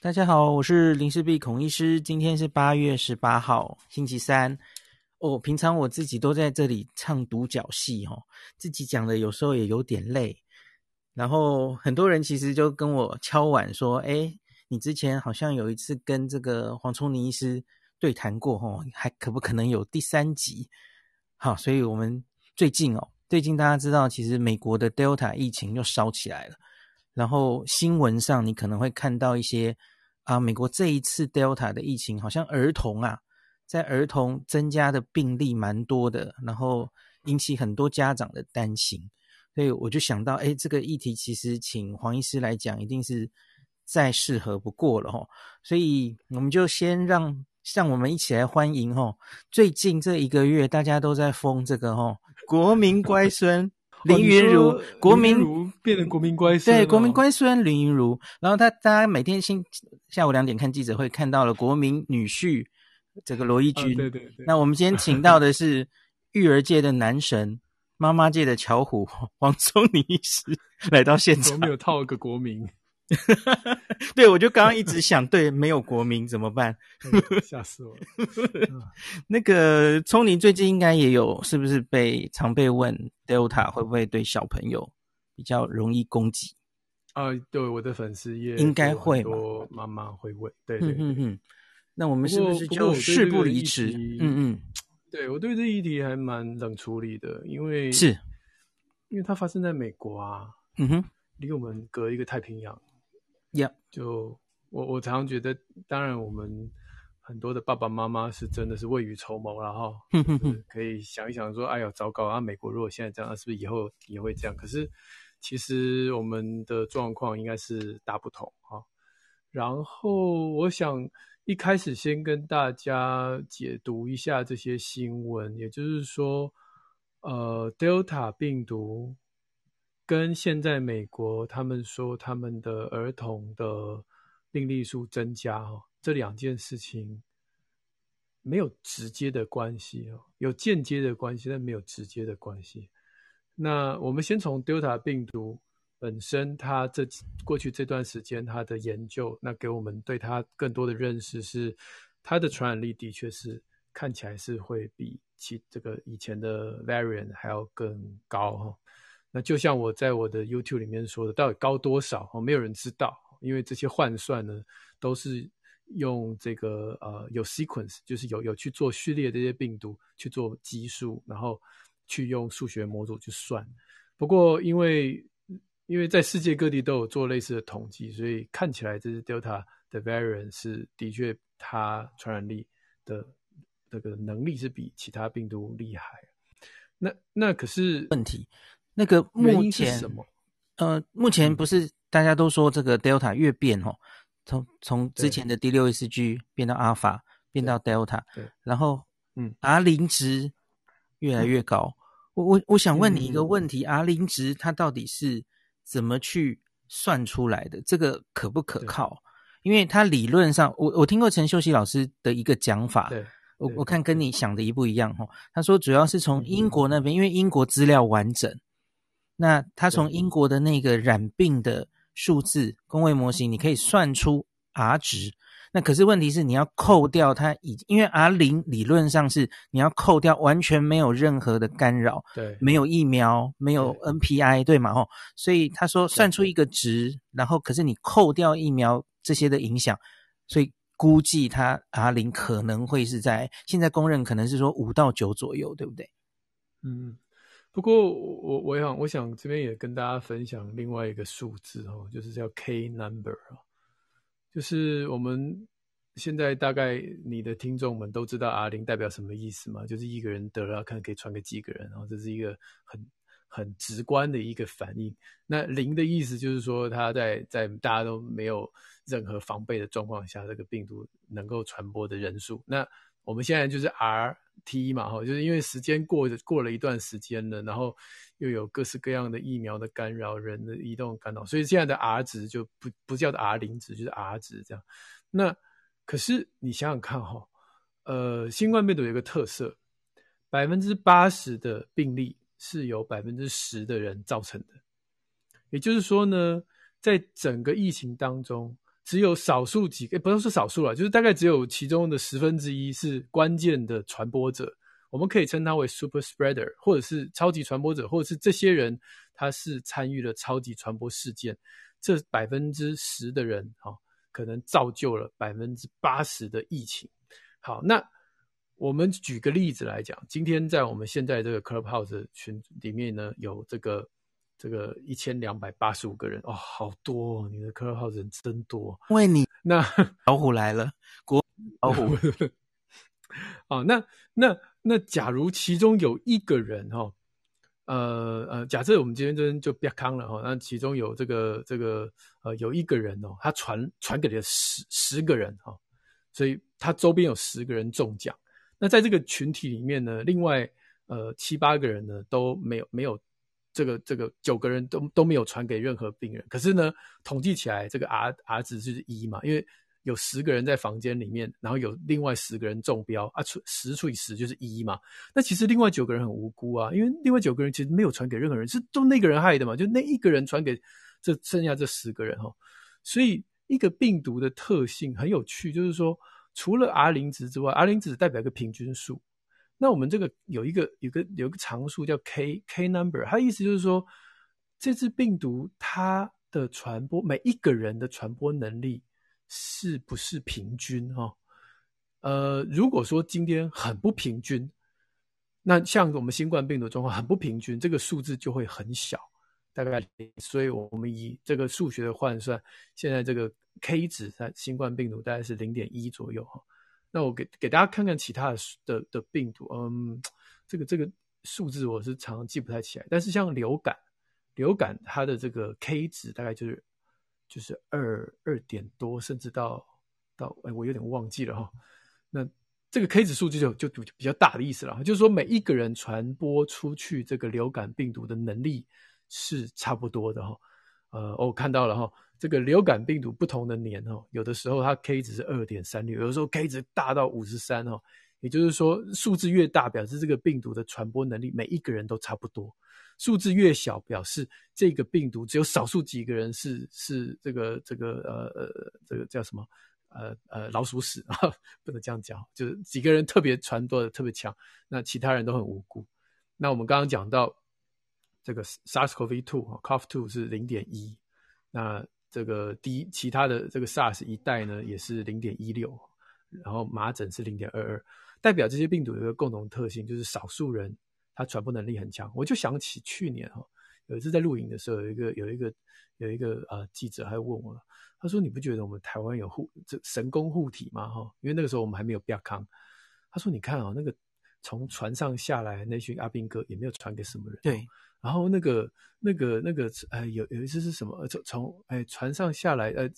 大家好，我是林氏璧孔医师。今天是八月十八号，星期三。哦，平常我自己都在这里唱独角戏哦，自己讲的有时候也有点累。然后很多人其实就跟我敲碗说：“诶，你之前好像有一次跟这个黄瑽宁医师对谈过哦，还可不可能有第三集？”好，所以我们最近哦，最近大家知道，其实美国的 Delta 疫情又烧起来了。然后新闻上你可能会看到一些啊，美国这一次 Delta 的疫情，好像儿童啊，在儿童增加的病例蛮多的，然后引起很多家长的担心，所以我就想到，哎，这个议题其实请黄医师来讲，一定是再适合不过了吼，所以我们就先让让我们一起来欢迎吼，最近这一个月大家都在疯这个吼，国民乖孙。林云如，哦、国民如变成国民乖孙，对，国民乖孙林云如。然后他，大家每天星下午两点看记者会，看到了国民女婿这个罗一军。啊、对对对。那我们今天请到的是育儿界的男神，妈妈界的巧虎黄宗宁医师来到现场。我没有套个国民。对，我就刚刚一直想，对，没有国民怎么办？吓死我了！那个聪宁最近应该也有，是不是被常被问 Delta 会不会对小朋友比较容易攻击？啊，对，我的粉丝也应该会，很多妈妈会问，对对，对，嗯嗯。那我们是不是就事不离迟？嗯嗯，对我对这议题还蛮冷处理的，因为是，因为它发生在美国啊，嗯哼，离我们隔一个太平洋。呀，Yeah. 就我我常常觉得，当然我们很多的爸爸妈妈是真的是未雨绸缪，然后可以想一想说，哎呀，糟糕啊！美国如果现在这样，是不是以后也会这样？可是其实我们的状况应该是大不同哈。然后我想一开始先跟大家解读一下这些新闻，也就是说，呃，Delta 病毒。跟现在美国他们说他们的儿童的病例数增加哦，这两件事情没有直接的关系哦，有间接的关系，但没有直接的关系。那我们先从 Delta 病毒本身，它这过去这段时间它的研究，那给我们对它更多的认识是，它的传染力的确是看起来是会比其这个以前的 variant 还要更高哈。那就像我在我的 YouTube 里面说的，到底高多少？哦，没有人知道，因为这些换算呢，都是用这个呃有 sequence，就是有有去做序列这些病毒去做基数，然后去用数学模组去算。不过因为因为在世界各地都有做类似的统计，所以看起来这是 Delta 的 variant 是的确它传染力的这个能力是比其他病毒厉害。那那可是问题。那个目前，什么呃，目前不是大家都说这个 Delta 越变哦，从从之前的 D 六 S G 变到 Alpha，变到 Delta，对，然后嗯，R 零值越来越高。嗯、我我我想问你一个问题、嗯、，R 零值它到底是怎么去算出来的？这个可不可靠？因为它理论上，我我听过陈秀熙老师的一个讲法，对，我我看跟你想的一不一样哈。他说主要是从英国那边，嗯、因为英国资料完整。那他从英国的那个染病的数字工位模型，你可以算出 R 值。那可是问题是，你要扣掉它已，因为 R 零理论上是你要扣掉完全没有任何的干扰，对，没有疫苗，没有 NPI，对嘛？吼，所以他说算出一个值，然后可是你扣掉疫苗这些的影响，所以估计它 R 零可能会是在现在公认可能是说五到九左右，对不对？嗯。不过我我想我想这边也跟大家分享另外一个数字哦，就是叫 K number 啊，就是我们现在大概你的听众们都知道 R 零代表什么意思吗？就是一个人得了，看可以传给几个人，然后这是一个很很直观的一个反应。那零的意思就是说，他在在大家都没有任何防备的状况下，这个病毒能够传播的人数。那我们现在就是 R。T 嘛，哈，就是因为时间过过了一段时间了，然后又有各式各样的疫苗的干扰、人的移动干扰，所以现在的 R 值就不不叫 R 零值，就是 R 值这样。那可是你想想看，哈，呃，新冠病毒有个特色，百分之八十的病例是由百分之十的人造成的，也就是说呢，在整个疫情当中，只有少数几个，不能说少数了，就是大概只有其中的十分之一是关键的传播者，我们可以称他为 super spreader，或者是超级传播者，或者是这些人他是参与了超级传播事件，这百分之十的人，哈，可能造就了百分之八十的疫情。好，那我们举个例子来讲，今天在我们现在这个 Clubhouse 群里面呢，有这个。这个一千两百八十五个人哦，好多哦！你的 Clubhouse 人真多。因为你 那老虎来了，国 老虎哦，那那那，假如其中有一个人哈、哦，呃呃，假设我们今天就就别康了哈、哦，那其中有这个这个呃有一个人哦，他传传给了十十个人哈、哦，所以他周边有十个人中奖。那在这个群体里面呢，另外呃七八个人呢都没有没有。这个这个九个人都都没有传给任何病人，可是呢，统计起来这个 R R 值就是一嘛，因为有十个人在房间里面，然后有另外十个人中标啊，除十除以十就是一嘛。那其实另外九个人很无辜啊，因为另外九个人其实没有传给任何人，是都那个人害的嘛，就那一个人传给这剩下这十个人哈。所以一个病毒的特性很有趣，就是说除了 R 零值之外，R 零值代表一个平均数。那我们这个有一个有个有个常数叫 K K number，它意思就是说，这只病毒它的传播，每一个人的传播能力是不是平均哈？呃，如果说今天很不平均，那像我们新冠病毒状况很不平均，这个数字就会很小，大概，所以我们以这个数学的换算，现在这个 K 值在新冠病毒大概是零点一左右哈。那我给给大家看看其他的的的病毒，嗯，这个这个数字我是常常记不太起来，但是像流感，流感它的这个 K 值大概就是就是二二点多，甚至到到哎，我有点忘记了哈。那这个 K 值数就就就比较大的意思了，就是说每一个人传播出去这个流感病毒的能力是差不多的哈。呃，我看到了哈。这个流感病毒不同的年哦，有的时候它 K 值是二点三六，有的时候 K 值大到五十三哦。也就是说，数字越大，表示这个病毒的传播能力每一个人都差不多；数字越小，表示这个病毒只有少数几个人是是这个这个呃呃这个叫什么呃呃老鼠屎啊，不能这样讲，就是几个人特别传播的特别强，那其他人都很无辜。那我们刚刚讲到这个 SARS-CoV-2 啊，CoV-2 是零点一，那这个第一，其他的这个 SARS 一代呢，也是零点一六，然后麻疹是零点二二，代表这些病毒有一个共同特性，就是少数人他传播能力很强。我就想起去年哈，有一次在录影的时候，有一个有一个有一个呃记者还问我，他说，你不觉得我们台湾有护这神功护体吗？哈，因为那个时候我们还没有 B 亚康。他说，你看啊，那个从船上下来那群阿兵哥也没有传给什么人。对。然后那个、那个、那个，呃，有有一次是什么？从从哎船上下来，呃，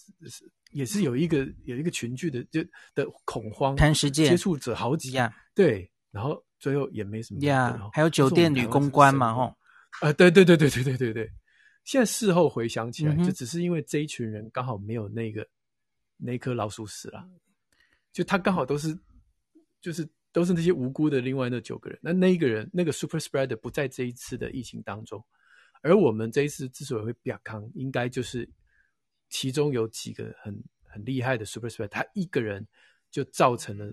也是有一个有一个群聚的就的恐慌，看世界接触者好几样，对，然后最后也没什么呀。还有酒店女公关嘛，吼，啊，对对对对对对对对。现在事后回想起来，就只是因为这一群人刚好没有那个那颗老鼠屎了，就他刚好都是就是。都是那些无辜的另外那九个人，那那一个人那个 super spreader 不在这一次的疫情当中，而我们这一次之所以会比较康，应该就是其中有几个很很厉害的 super spreader，他一个人就造成了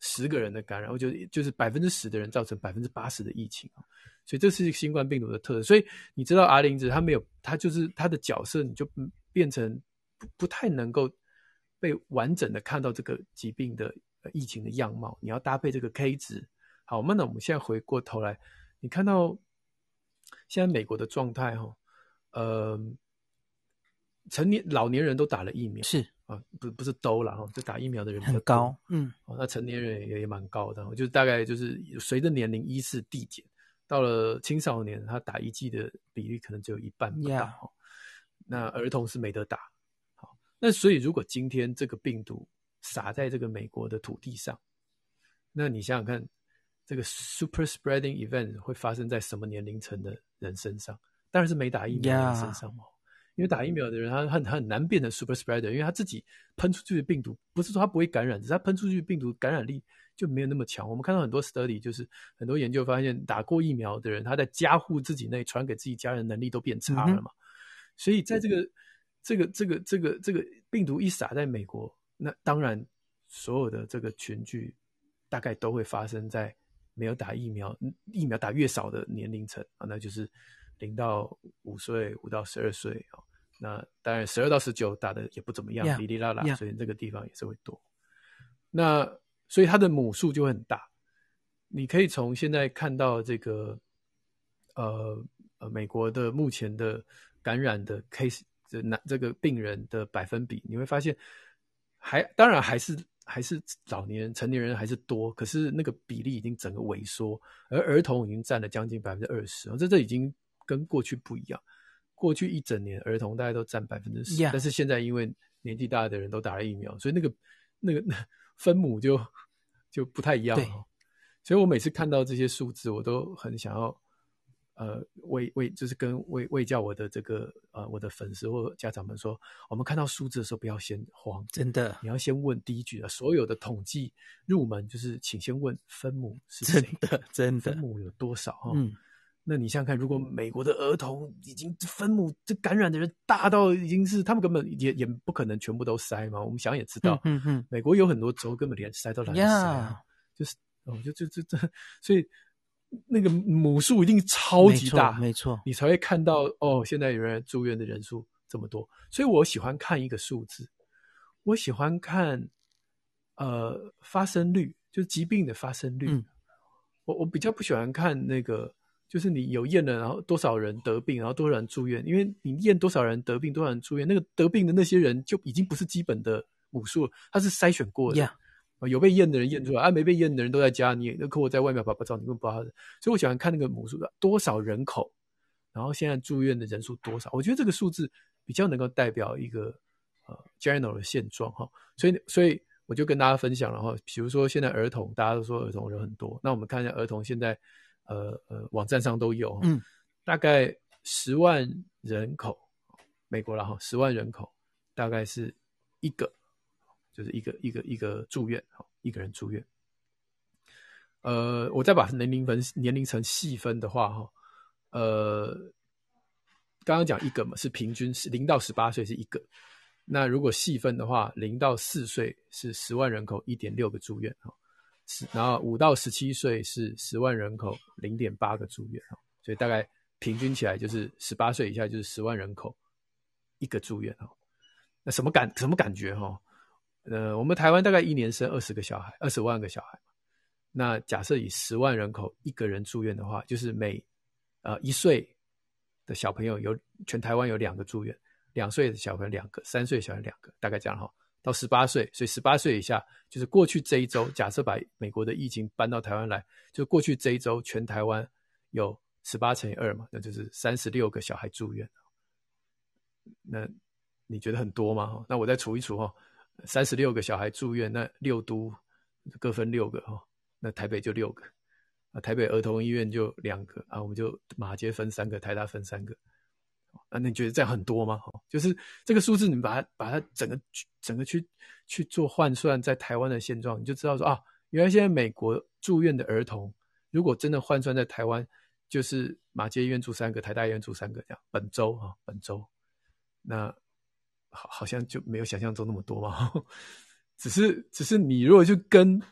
十个人的感染，我觉得就是百分之十的人造成百分之八十的疫情，所以这是新冠病毒的特征。所以你知道阿林子他没有，他就是他的角色，你就变成不不太能够被完整的看到这个疾病的。疫情的样貌，你要搭配这个 K 值。好，那我们现在回过头来，你看到现在美国的状态哈，呃，成年老年人都打了疫苗，是。啊，不不是都了哈，就打疫苗的人很高，嗯，哦，那成年人也也蛮高的，就是大概就是随着年龄依次递减，到了青少年，他打一剂的比例可能只有一半不到，Yeah. 那儿童是没得打，好，那所以如果今天这个病毒，撒在这个美国的土地上，那你想想看，这个 super spreading event 会发生在什么年龄层的人身上？当然是没打疫苗的人身上嘛。Yeah. 因为打疫苗的人他很很难变成 super spreader，因为他自己喷出去的病毒不是说他不会感染，只是他喷出去的病毒感染力就没有那么强。我们看到很多 study，就是很多研究发现，打过疫苗的人，他在加护自己内传给自己家人能力都变差了嘛。Mm hmm. 所以在这个这个这个这个这个病毒一撒在美国，那当然所有的这个群聚大概都会发生在没有打疫苗，疫苗打越少的年龄层啊，那就是零到五岁，五到十二岁啊。那当然十二到十九打的也不怎么样，哩哩啦啦，所以这个地方也是会多。那所以它的母数就会很大。你可以从现在看到这个呃呃美国的目前的感染的 case。这那这个病人的百分比，你会发现还，当然还是还是老年人、成年人还是多，可是那个比例已经整个萎缩，而儿童已经占了将近百分之二十，这这已经跟过去不一样。过去一整年儿童大概都占百分之十，但是现在因为年纪大的人都打了疫苗，所以那个那个分母就就不太一样了。所以我每次看到这些数字，我都很想要。呃，为为就是跟为为叫我的这个呃我的粉丝或家长们说，我们看到数字的时候不要先慌，真的，你要先问第一句啊，所有的统计入门就是请先问分母是谁，真的真的分母有多少哈？嗯，那你想想看，如果美国的儿童已经分母这感染的人大到已经是他们根本也也不可能全部都筛嘛，我们想也知道，嗯嗯，美国有很多州根本连筛都懒得筛啊，就是哦就就就这所以。那个母数一定超级大，没错，你才会看到哦。现在有人住院的人数这么多，所以我喜欢看一个数字，我喜欢看呃发生率，就是疾病的发生率。嗯、我我比较不喜欢看那个，就是你有验了，然后多少人得病，然后多少人住院，因为你验多少人得病，多少人住院，那个得病的那些人就已经不是基本的母数了，它是筛选过的。Yeah. 有被验的人验出来，啊，没被验的人都在家，你那客户在外面拍拍照，你根本不知道。所以我喜欢看那个母数的多少人口，然后现在住院的人数多少，我觉得这个数字比较能够代表一个呃 general 的现状哈。所以所以我就跟大家分享了哈，比如说现在儿童，大家都说儿童人很多，那我们看一下儿童现在呃呃网站上都有，嗯，大概十万人口，美国了哈，十万人口大概是一个。就是一个一个一个住院，哈，一个人住院。呃，我再把年龄分年龄层细分的话，哈，呃，刚刚讲一个嘛，是平均是零到十八岁是一个。那如果细分的话，零到四岁是十万人口一点六个住院，哈，是，然后五到十七岁是十万人口零点八个住院，哈，所以大概平均起来就是十八岁以下就是十万人口一个住院，哈。那什么感什么感觉，哈？呃，我们台湾大概一年生二十个小孩，二十万个小孩。那假设以十万人口一个人住院的话，就是每呃一岁的小朋友有全台湾有两个住院，两岁的小朋友两个，三岁小孩两个，大概这样哈。到十八岁，所以十八岁以下就是过去这一周，假设把美国的疫情搬到台湾来，就过去这一周全台湾有十八乘以二嘛，那就是三十六个小孩住院。那你觉得很多吗？那我再除一除哈。三十六个小孩住院，那六都各分六个哈，那台北就六个啊，台北儿童医院就两个啊，我们就马街分三个，台大分三个啊，那你觉得这样很多吗？哈，就是这个数字，你把它把它整个整个去去做换算，在台湾的现状，你就知道说啊，原来现在美国住院的儿童，如果真的换算在台湾，就是马街医院住三个，台大医院住三个这样，本周啊，本周那。好，好像就没有想象中那么多嘛。只是，只是你如果就跟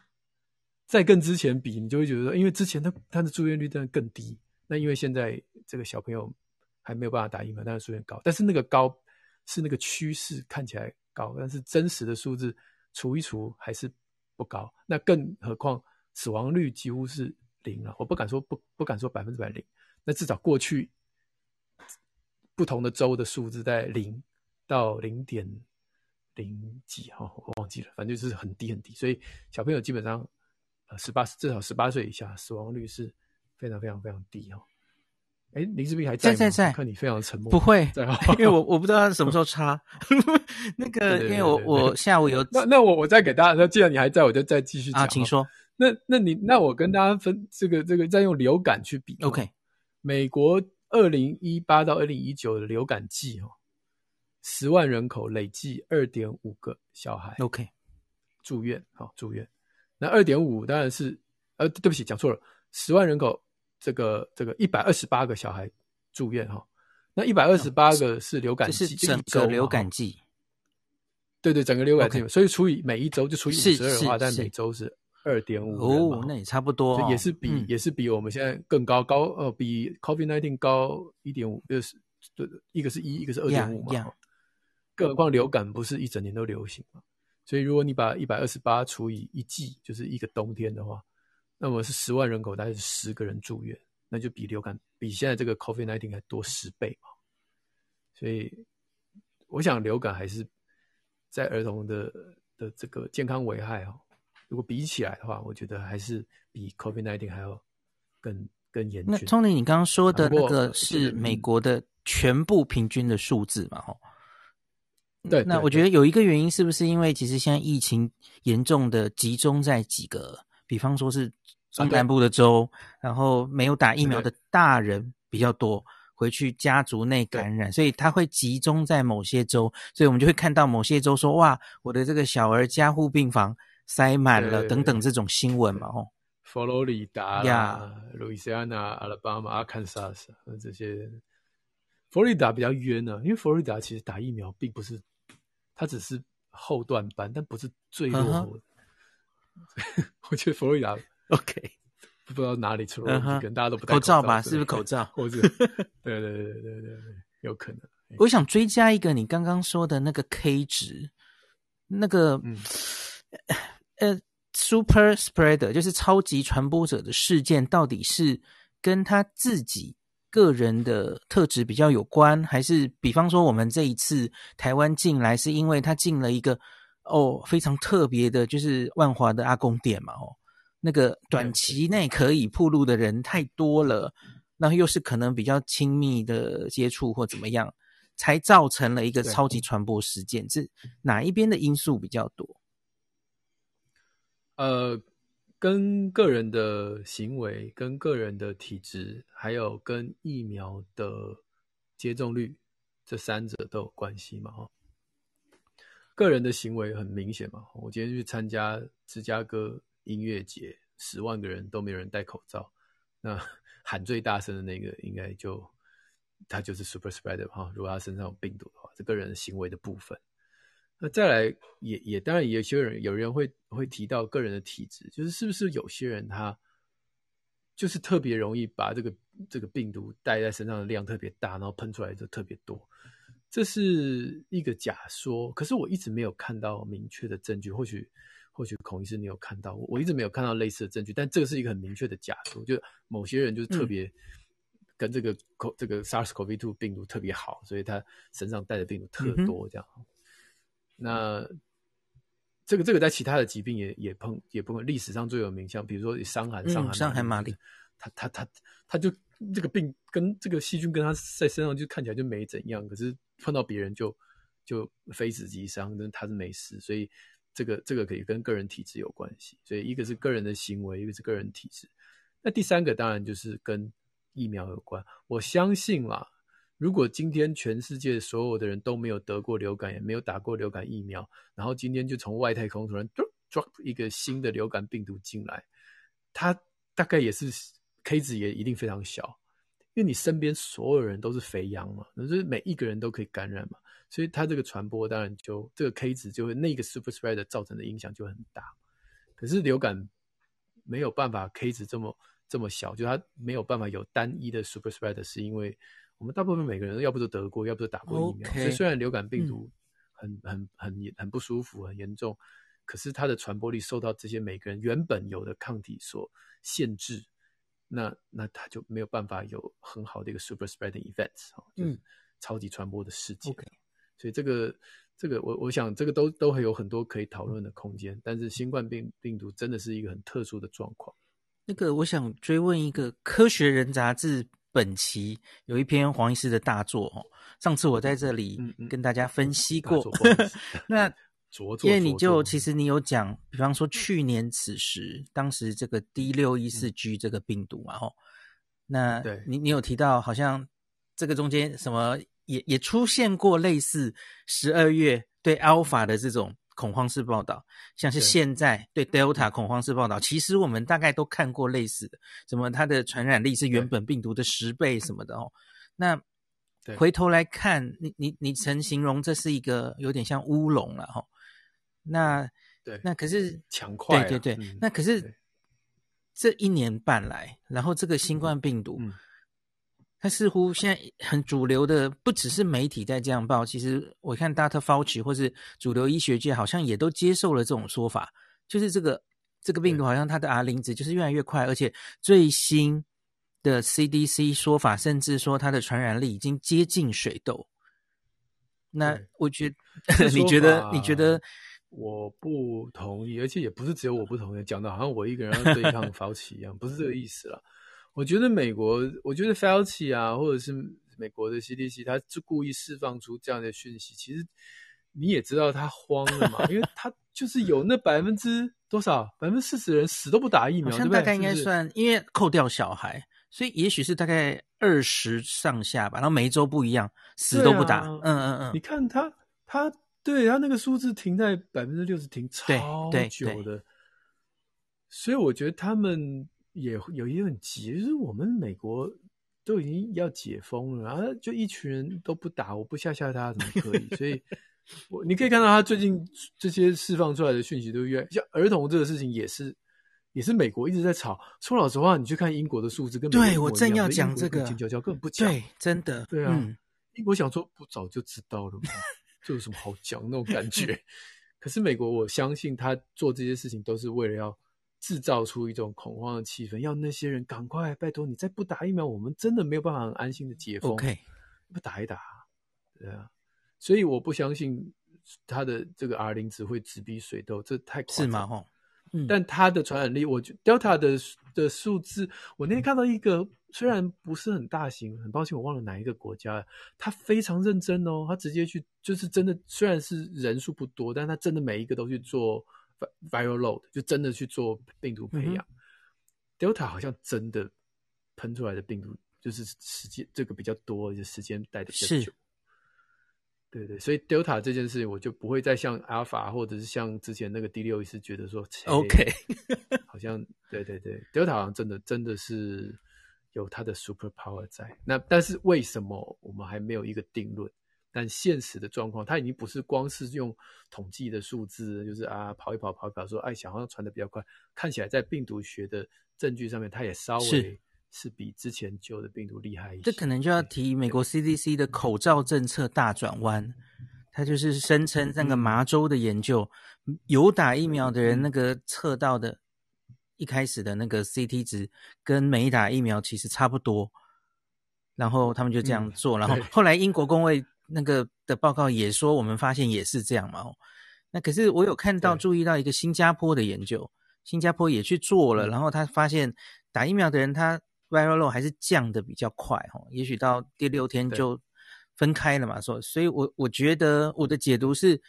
在跟之前比，你就会觉得说，因为之前他他的住院率真的更低。那因为现在这个小朋友还没有办法打疫苗，但是住院高。但是那个高是那个趋势看起来高，但是真实的数字除一除还是不高。那更何况死亡率几乎是零了。我不敢说不不敢说百分之百零，那至少过去不同的州的数字在零。到零点零几哈，我忘记了，反正就是很低很低，所以小朋友基本上呃十八至少十八岁以下死亡率是非常非常非常低哈。哎，林志斌还在吗？在在在，看你非常沉默。不会，因为我我不知道他什么时候插。那个，因为我我下午有那那我我再给大家，那既然你还在，我就再继续讲。啊，请说。那那你那我跟大家分这个这个再用流感去比。OK，美国二零一八到二零一九的流感季哈。十万人口累计二点五个小孩，OK，住院好住院。那二点五当然是呃，对不起讲错了，十万人口这个这个一百二十八个小孩住院哈。那一百二十八个是流感季，整个流感季。对对，整个流感季，所以除以每一周就除以五十二的话，但每周是二点五哦，那也差不多，也是比也是比我们现在更高高呃，比 COVID nineteen 高一点五，就是对，一个是一，一个是二点五嘛。更何况流感不是一整年都流行嘛，所以如果你把一百二十八除以一季，就是一个冬天的话，那么是十万人口大概是十个人住院，那就比流感比现在这个 COVID nineteen 还多十倍嘛。所以我想流感还是。在儿童的的这个健康危害哦，如果比起来的话，我觉得还是比 COVID nineteen 还要更更严峻。那聪林，你刚刚说的那个是美国的全部平均的数字嘛？吼，对。那我觉得有一个原因，是不是因为其实现在疫情严重的集中在几个，比方说是中南部的州，然后没有打疫苗的大人比较多。回去家族内感染，所以他会集中在某些州，所以我们就会看到某些州说：“哇，我的这个小儿加护病房塞满了，等等这种新闻嘛。”哦，佛罗里达呀、路易斯安那、阿拉巴马、阿肯萨斯这些，佛罗里达比较冤呢，因为佛罗里达其实打疫苗并不是，它只是后段班，但不是最落后的。我觉得佛罗里达 OK。不知道哪里出了问题，可能大家都不戴口罩吧？是不是口罩？或者 对对对对对对，有可能。我想追加一个你刚刚说的那个 K 值，那个嗯呃，super spreader 就是超级传播者的事件，到底是跟他自己个人的特质比较有关，还是比方说我们这一次台湾进来是因为他进了一个哦非常特别的，就是万华的阿公店嘛？哦。那个短期内可以暴露的人太多了，那又是可能比较亲密的接触或怎么样，才造成了一个超级传播事件。是哪一边的因素比较多？呃，跟个人的行为、跟个人的体质，还有跟疫苗的接种率，这三者都有关系嘛？哈，个人的行为很明显嘛。我今天去参加芝加哥。音乐节十万个人都没有人戴口罩，那 喊最大声的那个应该就他就是 super spreader 哈。如果他身上有病毒的话，这个人行为的部分，那再来也也当然有些人有人会会提到个人的体质，就是是不是有些人他就是特别容易把这个这个病毒带在身上的量特别大，然后喷出来就特别多，这是一个假说。可是我一直没有看到明确的证据，或许。或许孔医师你有看到，我一直没有看到类似的证据，但这个是一个很明确的假说，就某些人就是特别跟这个这个 SARS-CoV-2 病毒特别好，所以他身上带的病毒特多这样。嗯、那这个这个在其他的疾病也也碰也碰，历史上最有名，像比如说伤寒，伤寒伤寒麻痹，他他他他就这个病跟这个细菌跟他在身上就看起来就没怎样，可是碰到别人就就非死即伤，那他是没事，所以。这个这个可以跟个人体质有关系，所以一个是个人的行为，一个是个人体质。那第三个当然就是跟疫苗有关。我相信啦，如果今天全世界所有的人都没有得过流感，也没有打过流感疫苗，然后今天就从外太空突然 drop 一个新的流感病毒进来，它大概也是 K 值也一定非常小，因为你身边所有人都是肥羊嘛，就是每一个人都可以感染嘛。所以它这个传播当然就这个 K 值就会那个 super spreader 造成的影响就很大，可是流感没有办法 K 值这么这么小，就它没有办法有单一的 super spreader，是因为我们大部分每个人要不都得过，要不就打过疫苗。Okay. 所以虽然流感病毒很很很很不舒服、很严重，可是它的传播力受到这些每个人原本有的抗体所限制，那那它就没有办法有很好的一个 super spreading events，就是超级传播的事件。Okay. 所以这个这个我我想这个都都会有很多可以讨论的空间，但是新冠病病毒真的是一个很特殊的状况。那个我想追问一个《科学人》杂志本期有一篇黄医师的大作哦，上次我在这里跟大家分析过。那 因为你就其实你有讲，比方说去年此时，当时这个 D 六一四 G 这个病毒嘛，吼，那你你有提到好像这个中间什么？也也出现过类似十二月对 Alpha 的这种恐慌式报道，像是现在对 Delta 恐慌式报道，其实我们大概都看过类似的，什么它的传染力是原本病毒的十倍什么的哦。那回头来看，你你你曾形容这是一个有点像乌龙了哈。那对，那可是强快，对对对，嗯、那可是这一年半来，然后这个新冠病毒。嗯嗯它似乎现在很主流的，不只是媒体在这样报，其实我看 Dr. Fauci 或是主流医学界好像也都接受了这种说法，就是这个这个病毒好像它的 R 零值就是越来越快，而且最新的 CDC 说法甚至说它的传染力已经接近水痘。那我觉得，你觉得？你觉得？我不同意，而且也不是只有我不同意，讲的好像我一个人要对抗 Fauci 一样，不是这个意思啦。我觉得美国，我觉得 Fauci 啊，或者是美国的 CDC，他就故意释放出这样的讯息。其实你也知道他慌了嘛，因为 他就是有那百分之多少，百分之四十人死都不打疫苗，好像大概应该算，是是因为扣掉小孩，所以也许是大概二十上下吧。然后每一周不一样，死都不打。啊、嗯嗯嗯。你看他，他对他那个数字停在百分之六十，停超久的。所以我觉得他们。也有一点很急，就是我们美国都已经要解封了，然后就一群人都不打，我不吓吓他怎么可以？所以，我你可以看到他最近这些释放出来的讯息都越像儿童这个事情也是也是美国一直在吵。说老实话，你去看英国的数字，跟对我正要讲这个，静悄悄根本不讲，对，真的，对啊，嗯、英国想说不早就知道了吗？这有什么好讲那种感觉？可是美国，我相信他做这些事情都是为了要。制造出一种恐慌的气氛，要那些人赶快拜托你，再不打疫苗，我们真的没有办法很安心的解封。OK，不打一打，对啊，所以我不相信他的这个 R 零值会直逼水痘，这太夸张。是吗？哈，嗯，但他的传染力，我觉得 Delta 的的数字，我那天看到一个，虽然不是很大型，很抱歉我忘了哪一个国家，他非常认真哦，他直接去，就是真的，虽然是人数不多，但他真的每一个都去做。Viral load 就真的去做病毒培养，嗯、Delta 好像真的喷出来的病毒就是时间这个比较多，就时间待的比较久。对对，所以 Delta 这件事情我就不会再像 Alpha 或者是像之前那个第六意思觉得说 OK，好像对对对，Delta 好像真的真的是有它的 super power 在。那但是为什么我们还没有一个定论？但现实的状况，它已经不是光是用统计的数字，就是啊跑一跑跑一跑说，哎，小好像传的比较快，看起来在病毒学的证据上面，它也稍微是比之前旧的病毒厉害一些。这可能就要提美国 CDC 的口罩政策大转弯，它就是声称那个麻州的研究，嗯、有打疫苗的人那个测到的，一开始的那个 CT 值跟没打疫苗其实差不多，然后他们就这样做，嗯、然后后来英国公卫。那个的报告也说，我们发现也是这样嘛。那可是我有看到、注意到一个新加坡的研究，新加坡也去做了，然后他发现打疫苗的人，他 viral load 还是降的比较快哦。也许到第六天就分开了嘛。说，所以我我觉得我的解读是，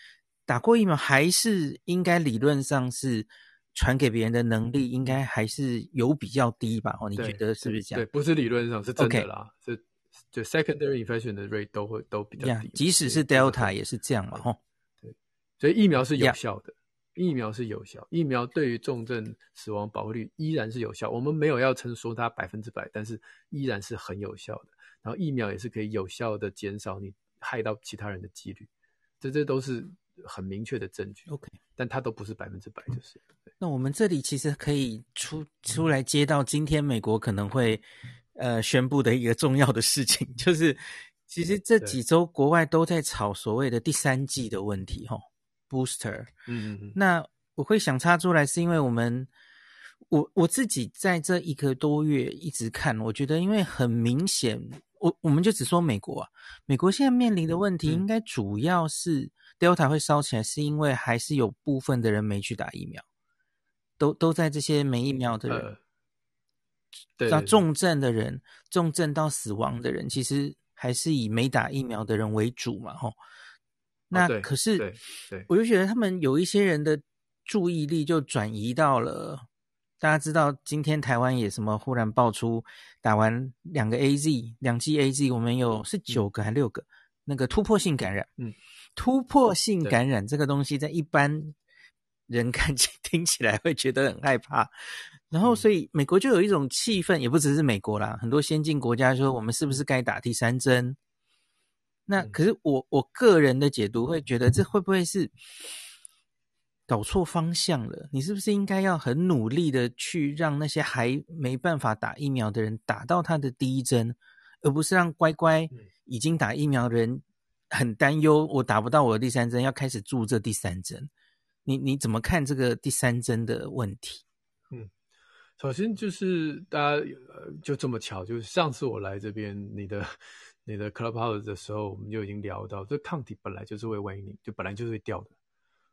打过疫苗还是应该理论上是传给别人的能力应该还是有比较低吧？哦，你觉得是不是这样？对，不是理论上是真的啦，是。就 secondary infection 的 rate 都会都比较低，即使是 Delta 也是这样嘛，吼。对，所以疫苗是有效的，疫苗是有效，疫苗对于重症死亡保护率依然是有效。我们没有要称说它百分之百，但是依然是很有效的。然后疫苗也是可以有效的减少你害到其他人的几率，这这都是很明确的证据。OK，但它都不是百分之百，就是。那我们这里其实可以出出来接到今天美国可能会。呃，宣布的一个重要的事情 就是，其实这几周国外都在炒所谓的第三季的问题，哈，booster。嗯嗯嗯。那我会想插出来，是因为我们，我我自己在这一个多月一直看，我觉得因为很明显，我我们就只说美国啊，美国现在面临的问题，应该主要是 Delta 会烧起来，是因为还是有部分的人没去打疫苗，都都在这些没疫苗的人。呃到重症的人，重症到死亡的人，其实还是以没打疫苗的人为主嘛，吼。那可是，我就觉得他们有一些人的注意力就转移到了，大家知道今天台湾也什么忽然爆出打完两个 AZ 两剂 AZ，我们有是九个还六个那个突破性感染，嗯，突破性感染这个东西在一般人看起 听起来会觉得很害怕。然后，所以美国就有一种气氛，也不只是美国啦，很多先进国家说，我们是不是该打第三针？那可是我我个人的解读会觉得，这会不会是搞错方向了？你是不是应该要很努力的去让那些还没办法打疫苗的人打到他的第一针，而不是让乖乖已经打疫苗的人很担忧，我打不到我的第三针，要开始注这第三针？你你怎么看这个第三针的问题？首先就是大家呃就这么巧，就是上次我来这边你的你的 Clubhouse 的时候，我们就已经聊到，这抗体本来就是会 waning，就本来就是会掉的。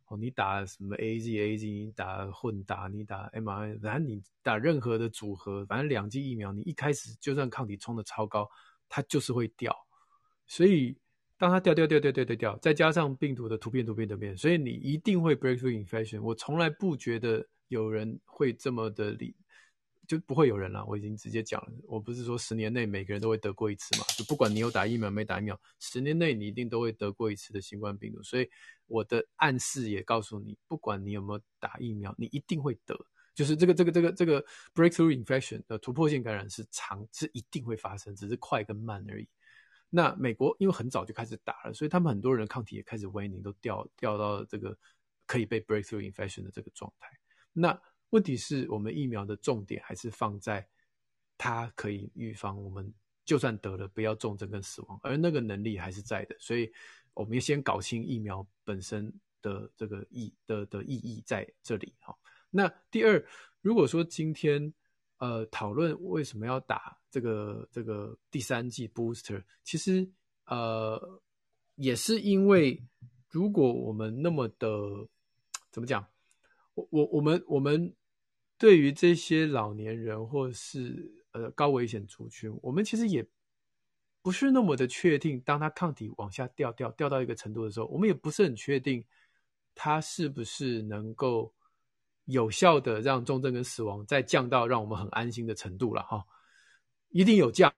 哦，你打什么 AZ AZ，你打混打，你打 mrn 反正你打任何的组合，反正两剂疫苗，你一开始就算抗体冲得超高，它就是会掉。所以当它掉掉掉掉掉掉掉，再加上病毒的突变突变突变，所以你一定会 breakthrough infection。我从来不觉得有人会这么的理。就不会有人了。我已经直接讲了，我不是说十年内每个人都会得过一次嘛？就不管你有打疫苗没打疫苗，十年内你一定都会得过一次的新冠病毒。所以我的暗示也告诉你，不管你有没有打疫苗，你一定会得。就是这个这个这个这个 breakthrough infection 的突破性感染是长是一定会发生，只是快跟慢而已。那美国因为很早就开始打了，所以他们很多人抗体也开始 waning，都掉掉到了这个可以被 breakthrough infection 的这个状态。那问题是我们疫苗的重点还是放在它可以预防我们就算得了不要重症跟死亡，而那个能力还是在的，所以我们要先搞清疫苗本身的这个意的的意义在这里哈。那第二，如果说今天呃讨论为什么要打这个这个第三剂 booster，其实呃也是因为如果我们那么的怎么讲，我我我们我们。对于这些老年人或是呃高危险族群，我们其实也不是那么的确定。当他抗体往下掉掉掉到一个程度的时候，我们也不是很确定他是不是能够有效的让重症跟死亡再降到让我们很安心的程度了哈。一定有降，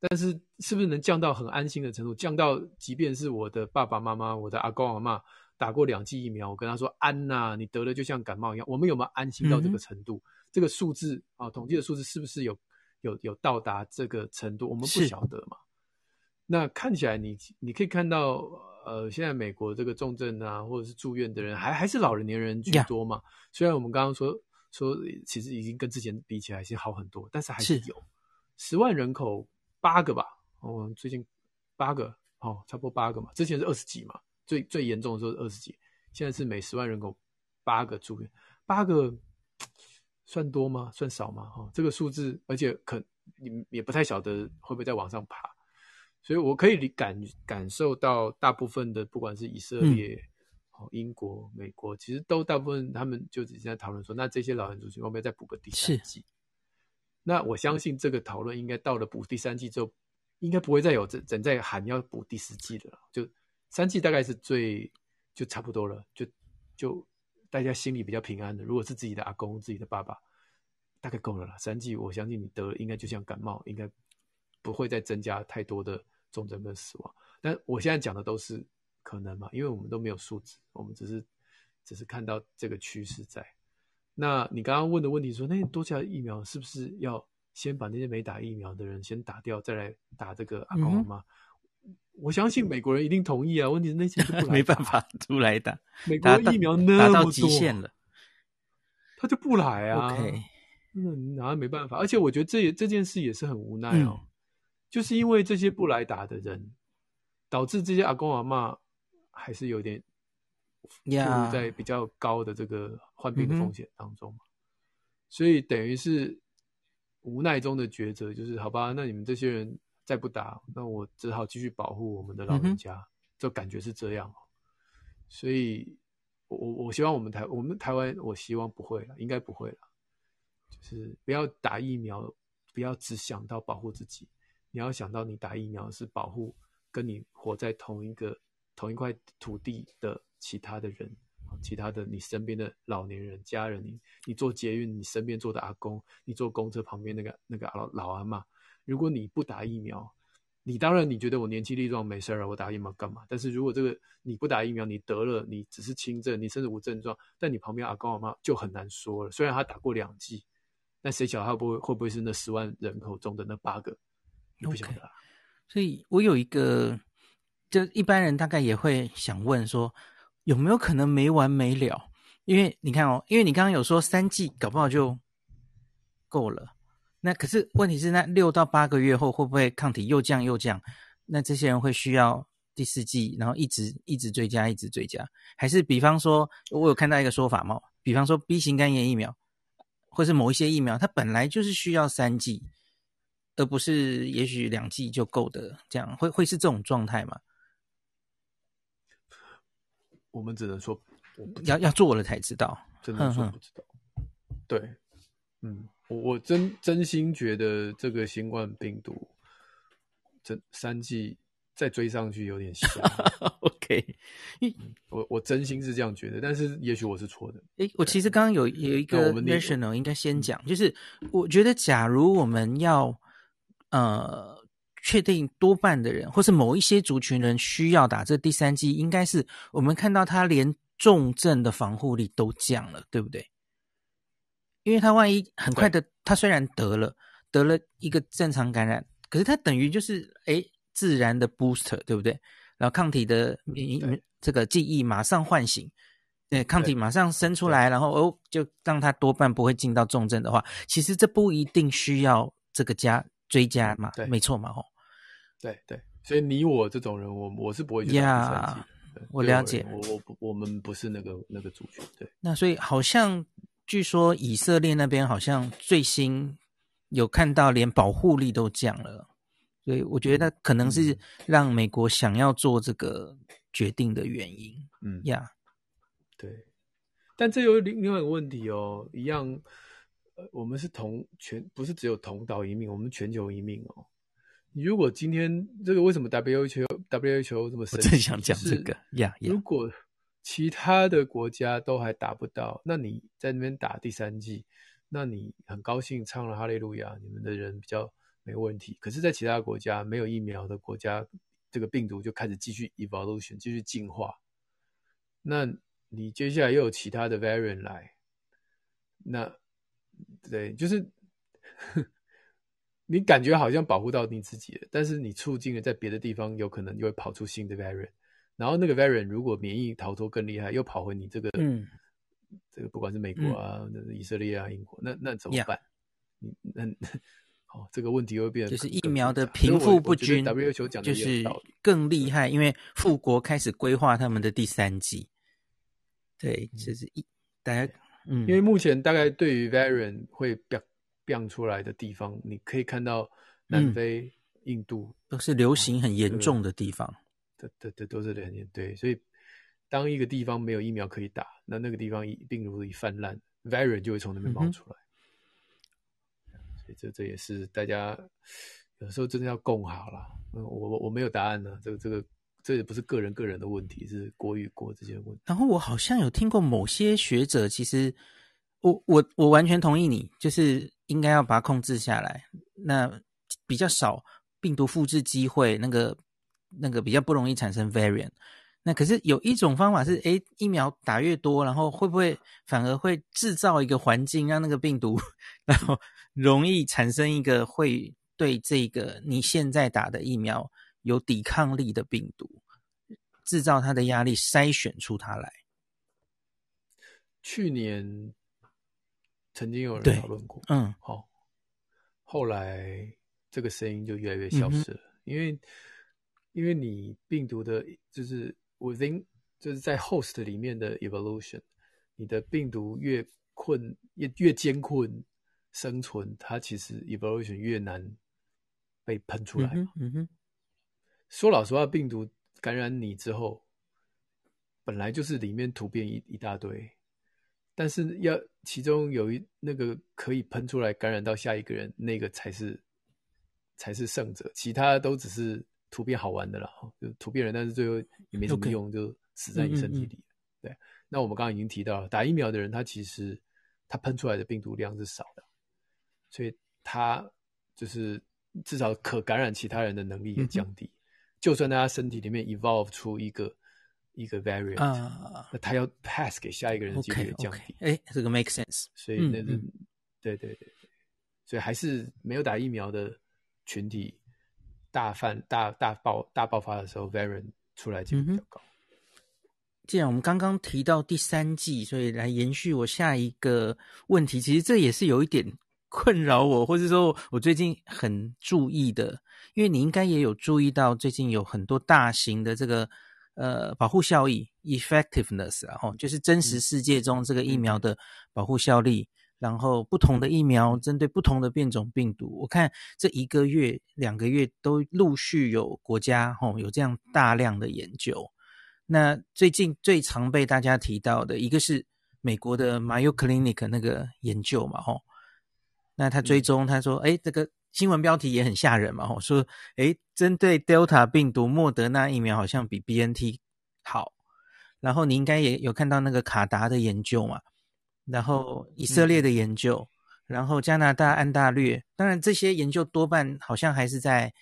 但是是不是能降到很安心的程度？降到即便是我的爸爸妈妈、我的阿公阿妈。打过两剂疫苗，我跟他说：“安呐，你得了就像感冒一样。”我们有没有安心到这个程度？嗯、这个数字啊，统计的数字是不是有有有到达这个程度？我们不晓得嘛。那看起来你你可以看到，呃，现在美国这个重症啊，或者是住院的人，还还是老年人居多嘛。虽然我们刚刚说说，其实已经跟之前比起来已经好很多，但是还是有十万人口八个吧。哦，最近八个哦，差不多八个嘛。之前是二十几嘛。最最严重的时候是二十几，现在是每十万人口八个住院，八个算多吗？算少吗？哈，这个数字，而且可你也不太晓得会不会再往上爬，所以我可以感感受到大部分的，不管是以色列、嗯、英国、美国，其实都大部分他们就已经在讨论说，那这些老人族群会不要再补个第三季？那我相信这个讨论应该到了补第三季之后，应该不会再有整整在喊要补第四季的了，就。三剂大概是最就差不多了，就就大家心里比较平安的。如果是自己的阿公、自己的爸爸，大概够了啦。三剂我相信你得了应该就像感冒，应该不会再增加太多的重症跟死亡。但我现在讲的都是可能嘛，因为我们都没有数字，我们只是只是看到这个趋势在。那你刚刚问的问题说，那多加疫苗是不是要先把那些没打疫苗的人先打掉，再来打这个阿公阿妈？嗯我相信美国人一定同意啊！问题是那些就 没办法出来打，美国疫苗那么多，达到极限了，他就不来啊。OK，那哪没办法？而且我觉得这也这件事也是很无奈哦，嗯、就是因为这些不来打的人，导致这些阿公阿嬷还是有点处在比较高的这个患病的风险当中.所以等于是无奈中的抉择，就是好吧，那你们这些人。再不打，那我只好继续保护我们的老人家，这、嗯、感觉是这样哦。所以，我我希望我们台我们台湾，我希望不会了，应该不会了。就是不要打疫苗，不要只想到保护自己，你要想到你打疫苗是保护跟你活在同一个同一块土地的其他的人，其他的你身边的老年人、家人，你你坐捷运，你身边坐的阿公，你坐公车旁边那个那个老老阿嬷。如果你不打疫苗，你当然你觉得我年轻力壮没事儿，我打疫苗干嘛？但是如果这个你不打疫苗，你得了，你只是轻症，你甚至无症状，但你旁边阿公阿妈就很难说了。虽然他打过两剂，但谁晓得他会不会会不会是那十万人口中的那八个？你不晓得。所以我有一个就一般人大概也会想问说，有没有可能没完没了？因为你看哦，因为你刚刚有说三剂搞不好就够了，那可是问题是，那六到八个月后会不会抗体又降又降？那这些人会需要第四剂，然后一直一直追加，一直追加，还是比方说，我有看到一个说法嘛，比方说 B 型肝炎疫苗，或是某一些疫苗，它本来就是需要三剂，而不是也许两剂就够的，这样会会是这种状态吗？我们只能说，要要做了才知道，真的说不知道。对，嗯，我我真真心觉得这个新冠病毒。这三剂再追上去有点像，OK，我我真心是这样觉得，但是也许我是错的。诶，我其实刚刚有有一 个 national 应该先讲，就是我觉得假如我们要呃确定多半的人，或是某一些族群人需要打这第三剂，应该是我们看到他连重症的防护力都降了，对不对？因为他万一很快的，他虽然得了得了一个正常感染。可是他等于就是哎，自然的 booster，对不对？然后抗体的免疫这个记忆马上唤醒，对，抗体马上生出来，然后哦，就让他多半不会进到重症的话，其实这不一定需要这个加追加嘛，对，没错嘛，吼。对对，所以你我这种人，我我是不会呀，yeah, 我了解，我我不我们不是那个那个族群，对。那所以好像据说以色列那边好像最新。有看到连保护力都降了，所以我觉得可能是让美国想要做这个决定的原因。嗯呀，yeah. 对，但这有另另外一个问题哦，一样，呃，我们是同全，不是只有同岛一命，我们全球一命哦。如果今天这个为什么 WHO WHO 这么？我正想讲这个呀。Yeah, yeah. 如果其他的国家都还达不到，那你在那边打第三剂。那你很高兴唱了哈利路亚，你们的人比较没问题。可是，在其他国家没有疫苗的国家，这个病毒就开始继续 evolution，继续进化。那你接下来又有其他的 variant 来，那对，就是 你感觉好像保护到你自己了，但是你促进了在别的地方有可能又会跑出新的 variant，然后那个 variant 如果免疫逃脱更厉害，又跑回你这个。嗯这个不管是美国啊、嗯、以色列啊、英国，那那怎么办？你、yeah. 那 哦，这个问题会变成就是疫苗的贫富不均，WHO 讲就是更厉害，因为富国开始规划他们的第三季。对，就是一大家嗯，因为目前大概对于 variant 会变变出来的地方，你可以看到南非、嗯、印度都是流行很严重的地方。对对对，都是很严对，所以。当一个地方没有疫苗可以打，那那个地方一病毒一泛滥，variant 就会从那边冒出来。嗯、所以这这也是大家有时候真的要共好了。嗯，我我没有答案呢。这个这个这也不是个人个人的问题，是国与国之间的问题。然后我好像有听过某些学者，其实我我我完全同意你，就是应该要把它控制下来。那比较少病毒复制机会，那个那个比较不容易产生 variant。那可是有一种方法是，诶，疫苗打越多，然后会不会反而会制造一个环境，让那个病毒，然后容易产生一个会对这个你现在打的疫苗有抵抗力的病毒，制造它的压力，筛选出它来。去年曾经有人讨论过，嗯，好，后来这个声音就越来越消失了，嗯、因为因为你病毒的就是。within 就是在 host 里面的 evolution，你的病毒越困越越艰困生存，它其实 evolution 越难被喷出来。嗯哼，嗯哼。说老实话，病毒感染你之后，本来就是里面突变一一大堆，但是要其中有一那个可以喷出来感染到下一个人，那个才是才是胜者，其他都只是。突变好玩的啦，就突变人，但是最后也没什么用.就死在你身体里。嗯嗯嗯对，那我们刚刚已经提到了，打疫苗的人，他其实他喷出来的病毒量是少的，所以他就是至少可感染其他人的能力也降低。嗯、就算在他身体里面 evolve 出一个一个 variant，、uh, 那他要 pass 给下一个人的几率也降低。哎、这个 make sense。所以那个、嗯嗯、对对对，所以还是没有打疫苗的群体。大泛大大爆大爆发的时候，variant 出来几率比较高。既然我们刚刚提到第三季，所以来延续我下一个问题，其实这也是有一点困扰我，或者说我最近很注意的，因为你应该也有注意到，最近有很多大型的这个呃保护效益 （effectiveness） 啊，就是真实世界中这个疫苗的保护效力。然后不同的疫苗针对不同的变种病毒，我看这一个月、两个月都陆续有国家吼有这样大量的研究。那最近最常被大家提到的一个是美国的 Mayo Clinic 那个研究嘛吼，那他追踪他说，哎，这个新闻标题也很吓人嘛吼，说哎，针对 Delta 病毒，莫德纳疫苗好像比 BNT 好。然后你应该也有看到那个卡达的研究嘛。然后以色列的研究，嗯、然后加拿大安大略，当然这些研究多半好像还是在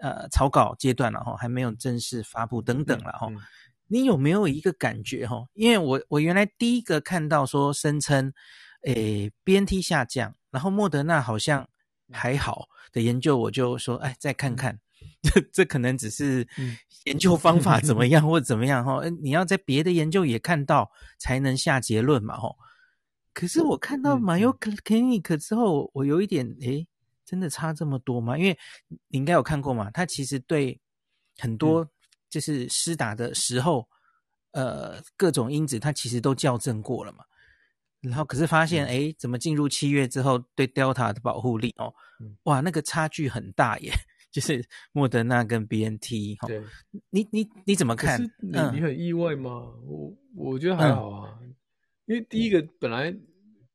呃草稿阶段了哈，还没有正式发布等等了哈。嗯嗯、你有没有一个感觉哈？因为我我原来第一个看到说声称，诶 BNT 下降，然后莫德纳好像还好的研究，我就说哎再看看，这这可能只是研究方法怎么 样或怎么样哈？你要在别的研究也看到才能下结论嘛哈。可是我看到 Mayo Clinic 之后，我有一点诶，真的差这么多吗？因为你应该有看过嘛，他其实对很多就是施打的时候，呃，各种因子它其实都校正过了嘛。然后可是发现，诶，怎么进入七月之后，对 Delta 的保护力哦，哇，那个差距很大耶，就是莫德纳跟 BNT 哈。对，你你你怎么看？你你很意外吗？我我觉得还好啊。因为第一个本来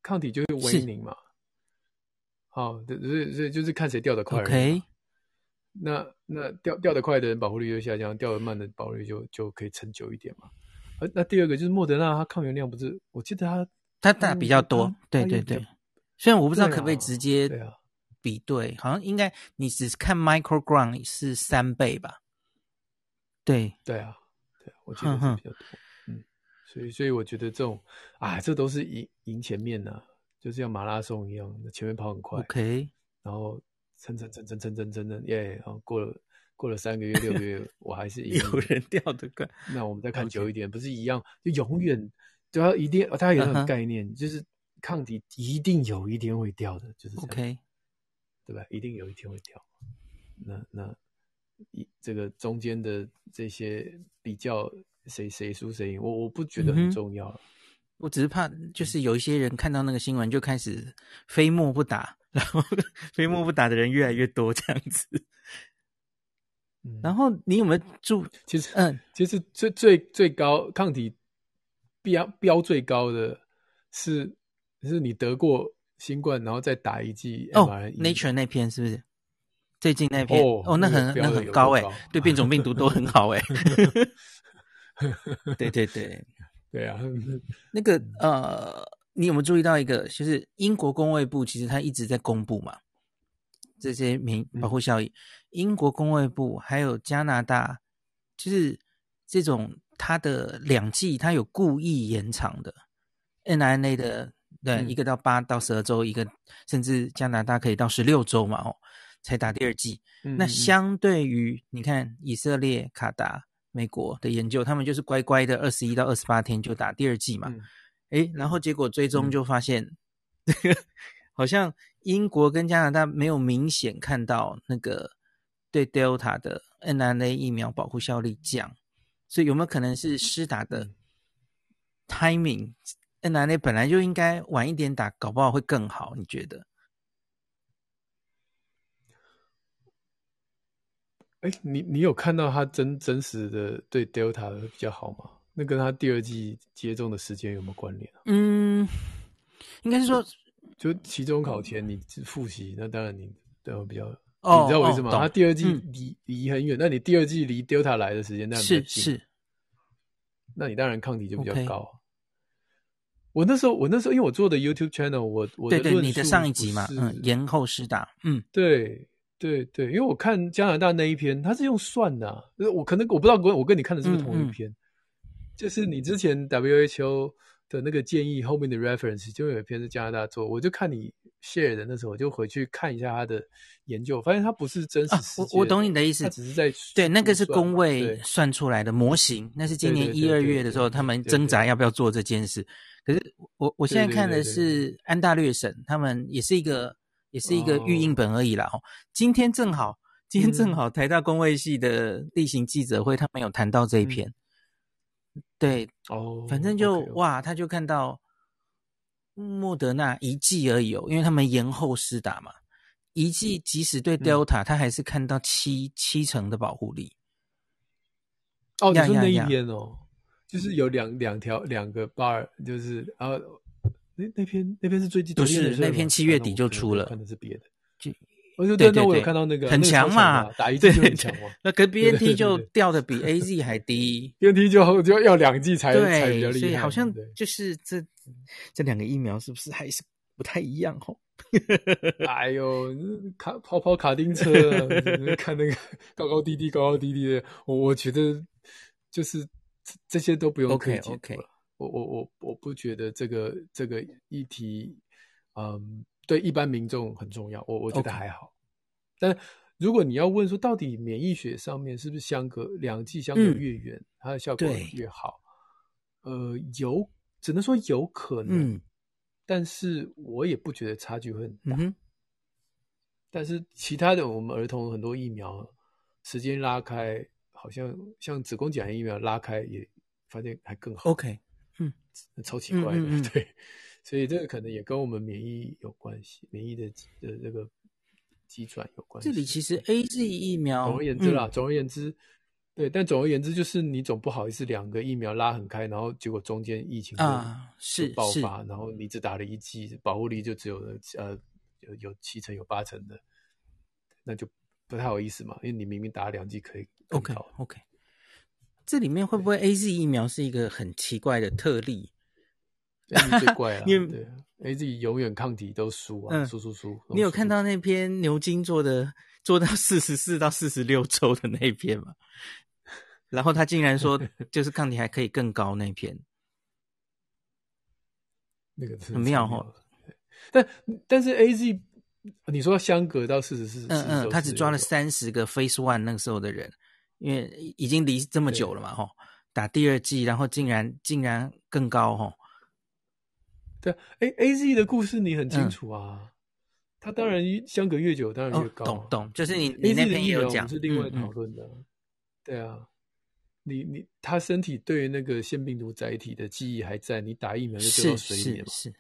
抗体就是为零嘛，好，所以所以就是看谁掉的快。OK，那那掉掉的快的人保护力就下降，掉的慢的保护率就就可以撑久一点嘛。而那第二个就是莫德纳，它抗原量不是，我记得它它大比较多，对对对。虽然我不知道可不可以直接比对，好像应该你只是看 microgram 是三倍吧？对对啊，对，我记得是比较多。所以，所以我觉得这种啊，这都是赢赢前面呐、啊，就是像马拉松一样，前面跑很快，OK，然后蹭蹭蹭蹭蹭蹭蹭蹭，耶，然后过了过了三个月、六个月，我还是有人掉的快。那我们再看久一点.不是一样，就永远都要一定，它有一种概念，uh huh. 就是抗体一定有一天会掉的，就是，OK，对吧？一定有一天会掉。那那一这个中间的这些比较。谁谁输谁赢，我我不觉得很重要、嗯。我只是怕，就是有一些人看到那个新闻就开始非默不打，然后 非默不打的人越来越多这样子。嗯、然后你有没有注？其实，嗯，其实最最最高抗体标标最高的是，是你得过新冠，然后再打一剂。哦，Nature 那篇是不是？最近那篇哦，哦，那很那很高哎、欸，对变种病毒都很好哎、欸。对 对对，对 啊，那个呃，你有没有注意到一个，就是英国工卫部其实他一直在公布嘛，这些免保护效益。嗯、英国工卫部还有加拿大，就是这种它的两季，它有故意延长的 mRNA 的，对，嗯、一个到八到十二周，一个甚至加拿大可以到十六周嘛，哦，才打第二剂。嗯、那相对于你看以色列卡达。美国的研究，他们就是乖乖的二十一到二十八天就打第二剂嘛，哎、嗯，然后结果追踪就发现，这个、嗯、好像英国跟加拿大没有明显看到那个对 Delta 的 mRNA 疫苗保护效力降，所以有没有可能是施打的 timing？mRNA 本来就应该晚一点打，搞不好会更好，你觉得？哎，你你有看到他真真实的对 Delta 的比较好吗？那跟他第二季接种的时间有没有关联啊？嗯，应该是说，就期中考前你复习，那当然你都会比较，哦、你知道为什么？哦、他第二季离离、嗯、很远，那你第二季离 Delta 来的时间那是是，那你当然抗体就比较高。Okay. 我那时候，我那时候因为我做的 YouTube channel，我我的对对，你的上一集嘛，嗯，延后施打，嗯，对。对对，因为我看加拿大那一篇，他是用算的、啊，我可能我不知道我跟你看的是不是同一篇，嗯。嗯、就是你之前 WHO 的那个建议后面的 reference 就有一篇是加拿大做，我就看你 share 的那时候，我就回去看一下他的研究，发现他不是真实我我懂你的意思，他只是在对那个是工位算出来的模型，那是今年一二月的时候他们挣扎。要不要做这件事。可是我我现在看的是安大略省，他们也是一个也是一个预印本而已啦。哦，今天正好今天正好台大公卫系的例行记者会，他们有谈到这一篇。嗯、对哦，反正就 okay. 哇，他就看到。莫德纳一剂而已哦，因为他们延后施打嘛，一剂即使对 Delta，它、嗯、还是看到七七成的保护力。哦，你说那一天哦，就是有两两条两个 bar，就是啊，那那篇那篇是最近不是那篇七月底就出了，看的是别的。就我就对，那我有看到那个很强嘛，打一剂就很强嘛。那跟 BNT 就掉的比 AZ 还低，BNT 就就要两剂才对才比较厉害，所以好像就是这这两个疫苗是不是还是不太一样哦？哎呦，卡跑跑卡丁车，看那个高高低低、高高低低的，我我觉得就是这些都不用可以解读了。我我我我不觉得这个这个议题，嗯。对一般民众很重要，我我觉得还好。但如果你要问说，到底免疫学上面是不是相隔两剂相隔越远，嗯、它的效果越好？呃，有，只能说有可能。嗯、但是我也不觉得差距会很大。嗯、但是其他的，我们儿童很多疫苗时间拉开，好像像子宫颈癌疫苗拉开也发现还更好。OK，嗯，超奇怪的，嗯嗯嗯对。所以这个可能也跟我们免疫有关系，免疫的的这个机转有关系。这里其实 AZ 疫苗，总而言之啦，嗯、总而言之，对，但总而言之就是你总不好意思两个疫苗拉很开，然后结果中间疫情啊是爆发，然后你只打了一剂，保护力就只有呃有有七成有八成的，那就不太好意思嘛，因为你明明打了两剂可以。OK OK，这里面会不会 AZ 疫苗是一个很奇怪的特例？最怪了，对，AZ 永远抗体都输啊，输输输。你有看到那篇牛津做的做到 四十四到四十六周的那篇吗？然后他竟然说，就是抗体还可以更高那篇，那个很妙哈。但但是 AZ，你说相隔到四十四，嗯嗯，他只抓了三十个 Phase One 那个时候的人，因为已经离这么久了嘛，哈，打第二剂，然后竟然竟然更高哈。对，，A，A Z 的故事你很清楚啊。嗯、他当然相隔越久，当然越高、啊。懂懂，就是你你那边也有讲，是另外讨论的。对啊，你你他身体对那个腺病毒载体的记忆还在，你打疫苗就丢到水里面嘛。是，是，是。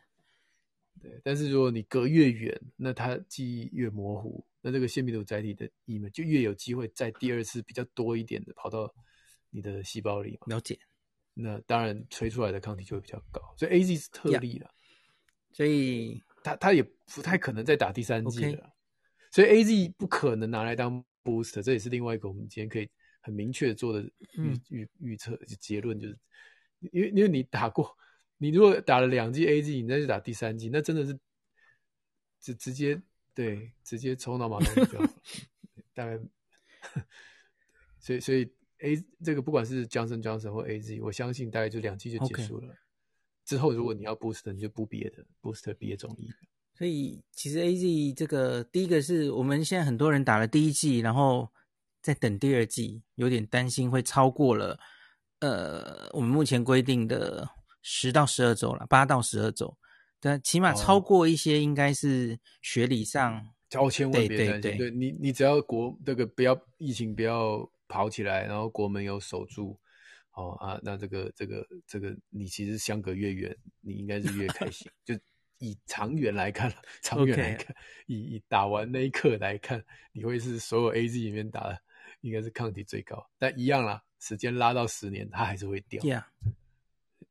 对，但是如果你隔越远，那他记忆越模糊，那这个腺病毒载体的疫苗就越有机会在第二次比较多一点的跑到你的细胞里嘛。了解。那当然，吹出来的抗体就会比较高，所以 A Z 是特例了，yeah. 所以他他也不太可能再打第三剂了，Okay. 所以 A Z 不可能拿来当 booster，这也是另外一个我们今天可以很明确做的预预预测结论，就是因为因为你打过，你如果打了两剂 A Z，你再去打第三剂，那真的是直直接对直接抽脑马上就大概，所以所以。A 这个不管是 Johnson Johnson 或 AZ，我相信大概就两季就结束了。Okay. 之后如果你要 booster，你就补别的 booster 别种疫苗。所以其实 AZ 这个第一个是我们现在很多人打了第一季，然后在等第二季，有点担心会超过了呃我们目前规定的十到十二周了，八到十二周。但起码超过一些，应该是学理上。叫、哦、千万别担心，对，对，对，对你你只要国这个不要疫情不要。跑起来，然后国门有守住，哦啊，那这个这个这个，你其实相隔越远，你应该是越开心。就以长远来看，长远来看.以以打完那一刻来看，你会是所有 AZ 里面打的，应该是抗体最高。但一样啦，时间拉到十年，它还是会掉。Yeah.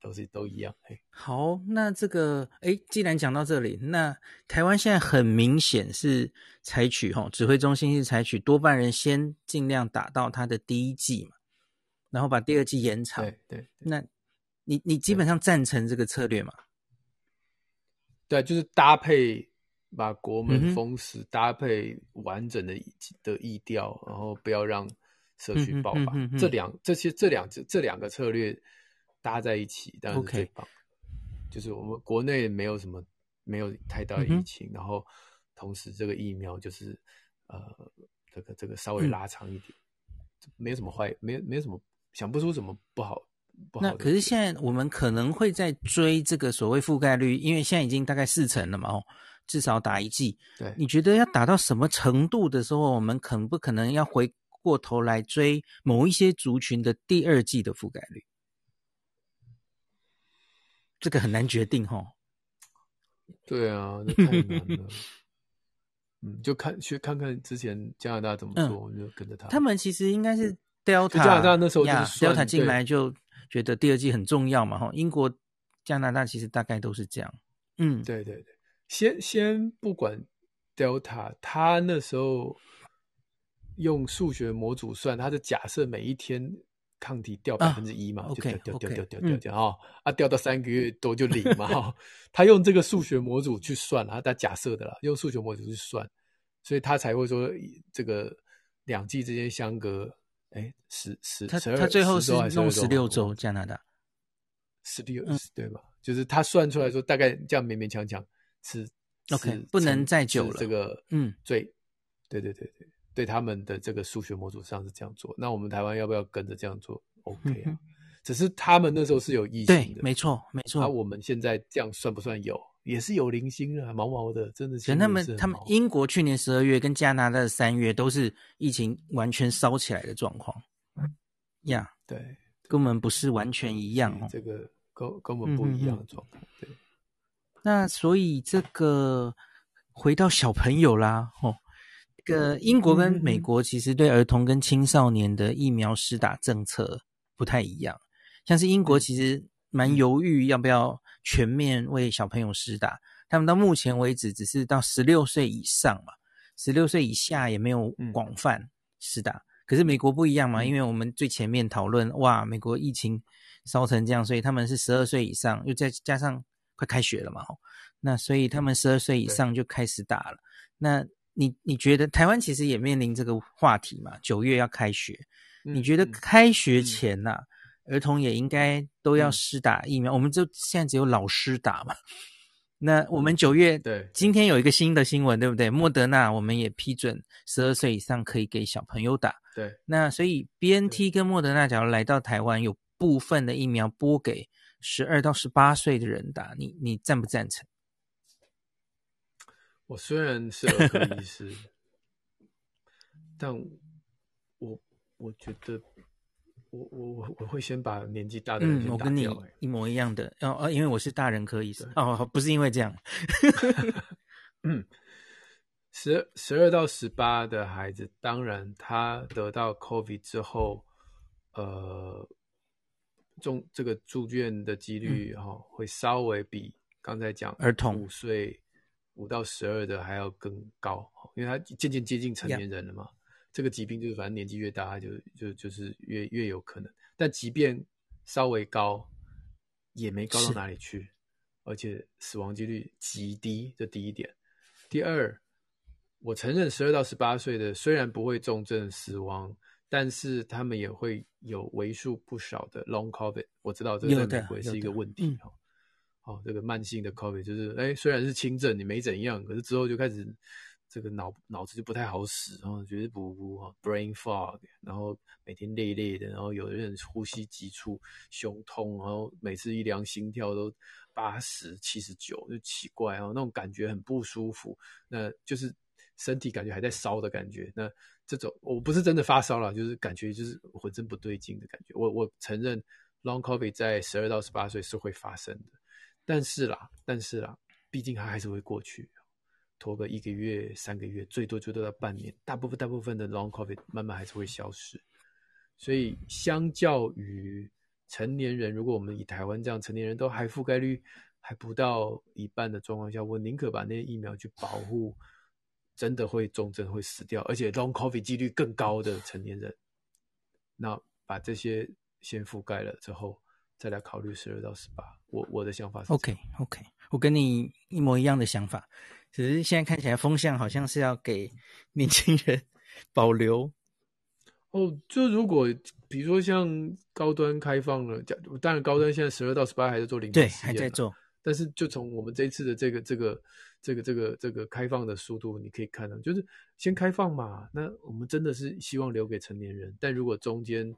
都是都一样。嘿，好，那这个，哎，既然讲到这里，那台湾现在很明显是采取哈，指挥中心是采取多半人先尽量打到他的第一季嘛，然后把第二季延长。对对，对。那你你基本上赞成这个策略吗？对，就是搭配把国门封死，嗯、搭配完整的的疫调，然后不要让社区爆发。这两这些这两这这两个策略。搭在一起当然是最棒.就是我们国内没有什么没有太大的疫情，嗯、然后同时这个疫苗就是呃，这个这个稍微拉长一点，嗯、没有什么坏，没有没有什么想不出什么不好不好。那可是现在我们可能会在追这个所谓覆盖率，因为现在已经大概四成了嘛，哦，至少打一剂。对，你觉得要打到什么程度的时候，我们可不可能要回过头来追某一些族群的第二季的覆盖率？这个很难决定哈。对啊，那太难了。嗯，就看去看看之前加拿大怎么做，嗯、就跟着他。他们其实应该是 Delta，加拿大那时候就是 Delta 进来就觉得第二季很重要嘛，哈。英国、加拿大其实大概都是这样。嗯，对对对，先先不管 Delta，他那时候用数学模组算，他的假设每一天。抗体掉百分之一嘛，就掉掉掉掉掉掉掉啊！啊，掉到三个月多就零嘛哈。他用这个数学模组去算啊，他假设的啦，用数学模组去算，所以他才会说这个两剂之间相隔哎十十十二，他最后是弄十六周，加拿大十六对吧？就是他算出来说大概这样勉勉强强是 OK，不能再久了。这个嗯，对对对对对。对他们的这个数学模组上是这样做，那我们台湾要不要跟着这样做？OK 啊，嗯、只是他们那时候是有疫情的，对，没错，没错。那、啊、我们现在这样算不算有？也是有零星的，毛毛的，真的是。他们他们英国去年十二月跟加拿大的三月都是疫情完全烧起来的状况，呀、yeah，对，跟我们不是完全一样哦，这个跟跟我们不一样的状况。嗯、对，那所以这个回到小朋友啦，哦。这个英国跟美国其实对儿童跟青少年的疫苗施打政策不太一样，像是英国其实蛮犹豫要不要全面为小朋友施打，他们到目前为止只是到十六岁以上嘛，十六岁以下也没有广泛施打。可是美国不一样嘛，因为我们最前面讨论，哇，美国疫情烧成这样，所以他们是十二岁以上，又再加上快开学了嘛，那所以他们十二岁以上就开始打了，那。你你觉得台湾其实也面临这个话题嘛？九月要开学，嗯、你觉得开学前呐、啊，嗯、儿童也应该都要施打疫苗？嗯、我们就现在只有老师打嘛。那我们九月对，今天有一个新的新闻，对不对？莫德纳我们也批准十二岁以上可以给小朋友打。对，那所以 BNT 跟莫德纳假如来到台湾，有部分的疫苗拨给十二到十八岁的人打，你你赞不赞成？我虽然是儿科医师，但我我觉得我我我我会先把年纪大的人我跟你一模一样的，哦哦，因为我是大人科医生。哦，不是因为这样。嗯，十十二到十八的孩子，当然他得到 COVID 之后，呃，中这个住院的几率哈、会稍微比刚才讲儿童五岁。五到十二的还要更高，因为他渐渐接近成年人了嘛。这个疾病就是反正年纪越大，他就就就是越越有可能。但即便稍微高，也没高到哪里去，而且死亡几率极低，这第一点。第二，我承认十二到十八岁的虽然不会重症死亡，但是他们也会有为数不少的 long COVID。我知道这个在美国是一个问题哈。哦，这个慢性的 COVID 就是，哎，虽然是轻症，你没怎样，可是之后就开始这个脑脑子就不太好使，然后觉得不不哈，brain fog，然后每天累累的，然后有的人呼吸急促、胸痛，然后每次一量心跳都八十七十九，就奇怪哦，那种感觉很不舒服，那就是身体感觉还在烧的感觉。那这种我不是真的发烧了，就是感觉就是浑身不对劲的感觉。我我承认 long COVID 在十二到十八岁是会发生的。但是啦，但是啦，毕竟它还是会过去，拖个一个月、三个月，最多最多到半年。大部分大部分的 long covid 慢慢还是会消失。所以，相较于成年人，如果我们以台湾这样，成年人都还覆盖率还不到一半的状况下，我宁可把那些疫苗去保护真的会重症会死掉，而且 long covid 几率更高的成年人。那把这些先覆盖了之后。再来考虑十二到十八，我我的想法是 OK OK，我跟你一模一样的想法，只是现在看起来风向好像是要给 年轻人 保留。哦，就如果比如说像高端开放了，当然高端现在十二到十八还在做临床试验，对，还在做。但是就从我们这一次的这个这个这个这个这个开放的速度，你可以看到，就是先开放嘛。那我们真的是希望留给成年人，但如果中间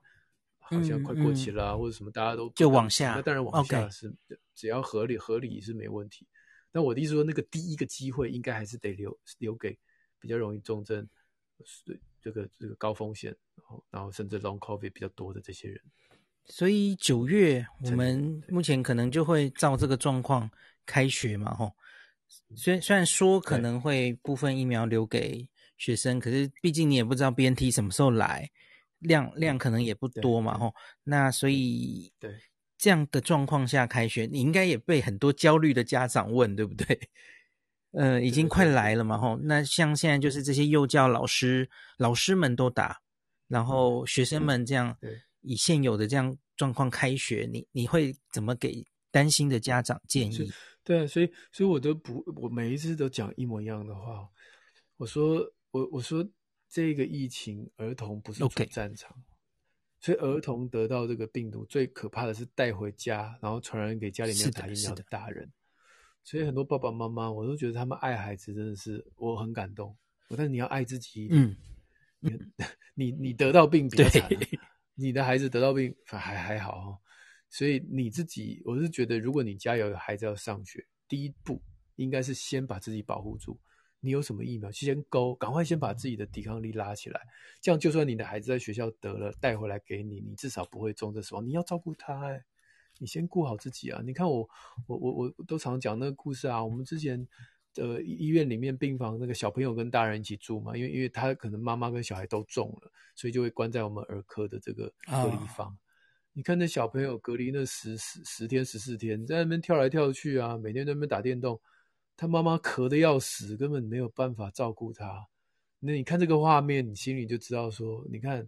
好像快过期了，啊嗯嗯，或者什么，大家都就往下，那当然往下是.只要合理合理是没问题。但我的意思说，那个第一个机会应该还是得留留给比较容易重症、这个这个高风险，然后然后甚至 long covid 比较多的这些人。所以九月我们目前可能就会照这个状况开学嘛，吼。虽虽然说可能会部分疫苗留给学生，可是毕竟你也不知道 BNT 什么时候来，量量可能也不多嘛，吼。那所以对。这样的状况下开学，你应该也被很多焦虑的家长问，对不对？呃，已经快来了嘛，吼。那像现在就是这些幼教老师，老师们都打，然后学生们这样，以现有的这样状况开学，你你会怎么给担心的家长建议？对，所以所以我都不，我每一次都讲一模一样的话。我说，我我说这个疫情，儿童不是主战场。Okay. 所以儿童得到这个病毒最可怕的是带回家，然后传染给家里面打疫苗的大人。所以很多爸爸妈妈，我都觉得他们爱孩子真的是我很感动。但是你要爱自己，嗯，你 你你得到病比较惨，对你的孩子得到病还还好哦。所以你自己，我是觉得，如果你家有孩子要上学，第一步应该是先把自己保护住。你有什么疫苗？先勾，赶快先把自己的抵抗力拉起来。这样，就算你的孩子在学校得了，带回来给你，你至少不会重症死亡。你要照顾他，哎，你先顾好自己啊！你看我，我，我，我都常讲那个故事啊。我们之前呃医院里面病房，那个小朋友跟大人一起住嘛，因为因为他可能妈妈跟小孩都中了，所以就会关在我们儿科的这个隔离房。Oh. 你看那小朋友隔离那十十十天十四天，在那边跳来跳去啊，每天在那边打电动。他妈妈咳得要死，根本没有办法照顾他。那你看这个画面，你心里就知道说，你看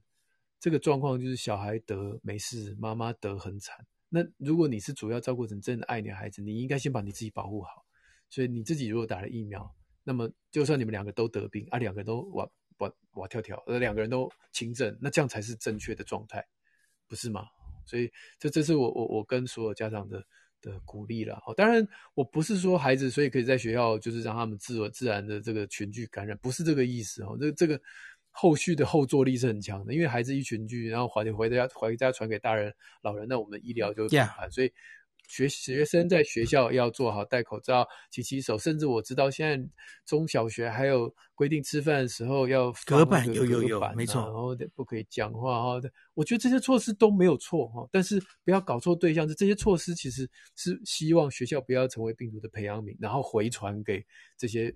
这个状况就是小孩得没事，妈妈得很惨。那如果你是主要照顾者，真的爱你的孩子，你应该先把你自己保护好。所以你自己如果打了疫苗，那么就算你们两个都得病啊，两个都哇哇哇跳跳，呃，两个人都轻症，那这样才是正确的状态，不是吗？所以这这是我我我跟所有家长的。的鼓励了，当然我不是说孩子，所以可以在学校就是让他们自自然的这个群聚感染，不是这个意思哦。这这个后续的后坐力是很强的，因为孩子一群聚，然后回回家回家传给大人老人，那我们医疗就很烦，所以。学学生在学校要做好戴口罩、勤洗手，甚至我知道现在中小学还有规定吃饭的时候要隔板，有有有，没错，然后不可以讲话哈。我觉得这些措施都没有错哈，但是不要搞错对象。这些措施其实是希望学校不要成为病毒的培养皿，然后回传给这些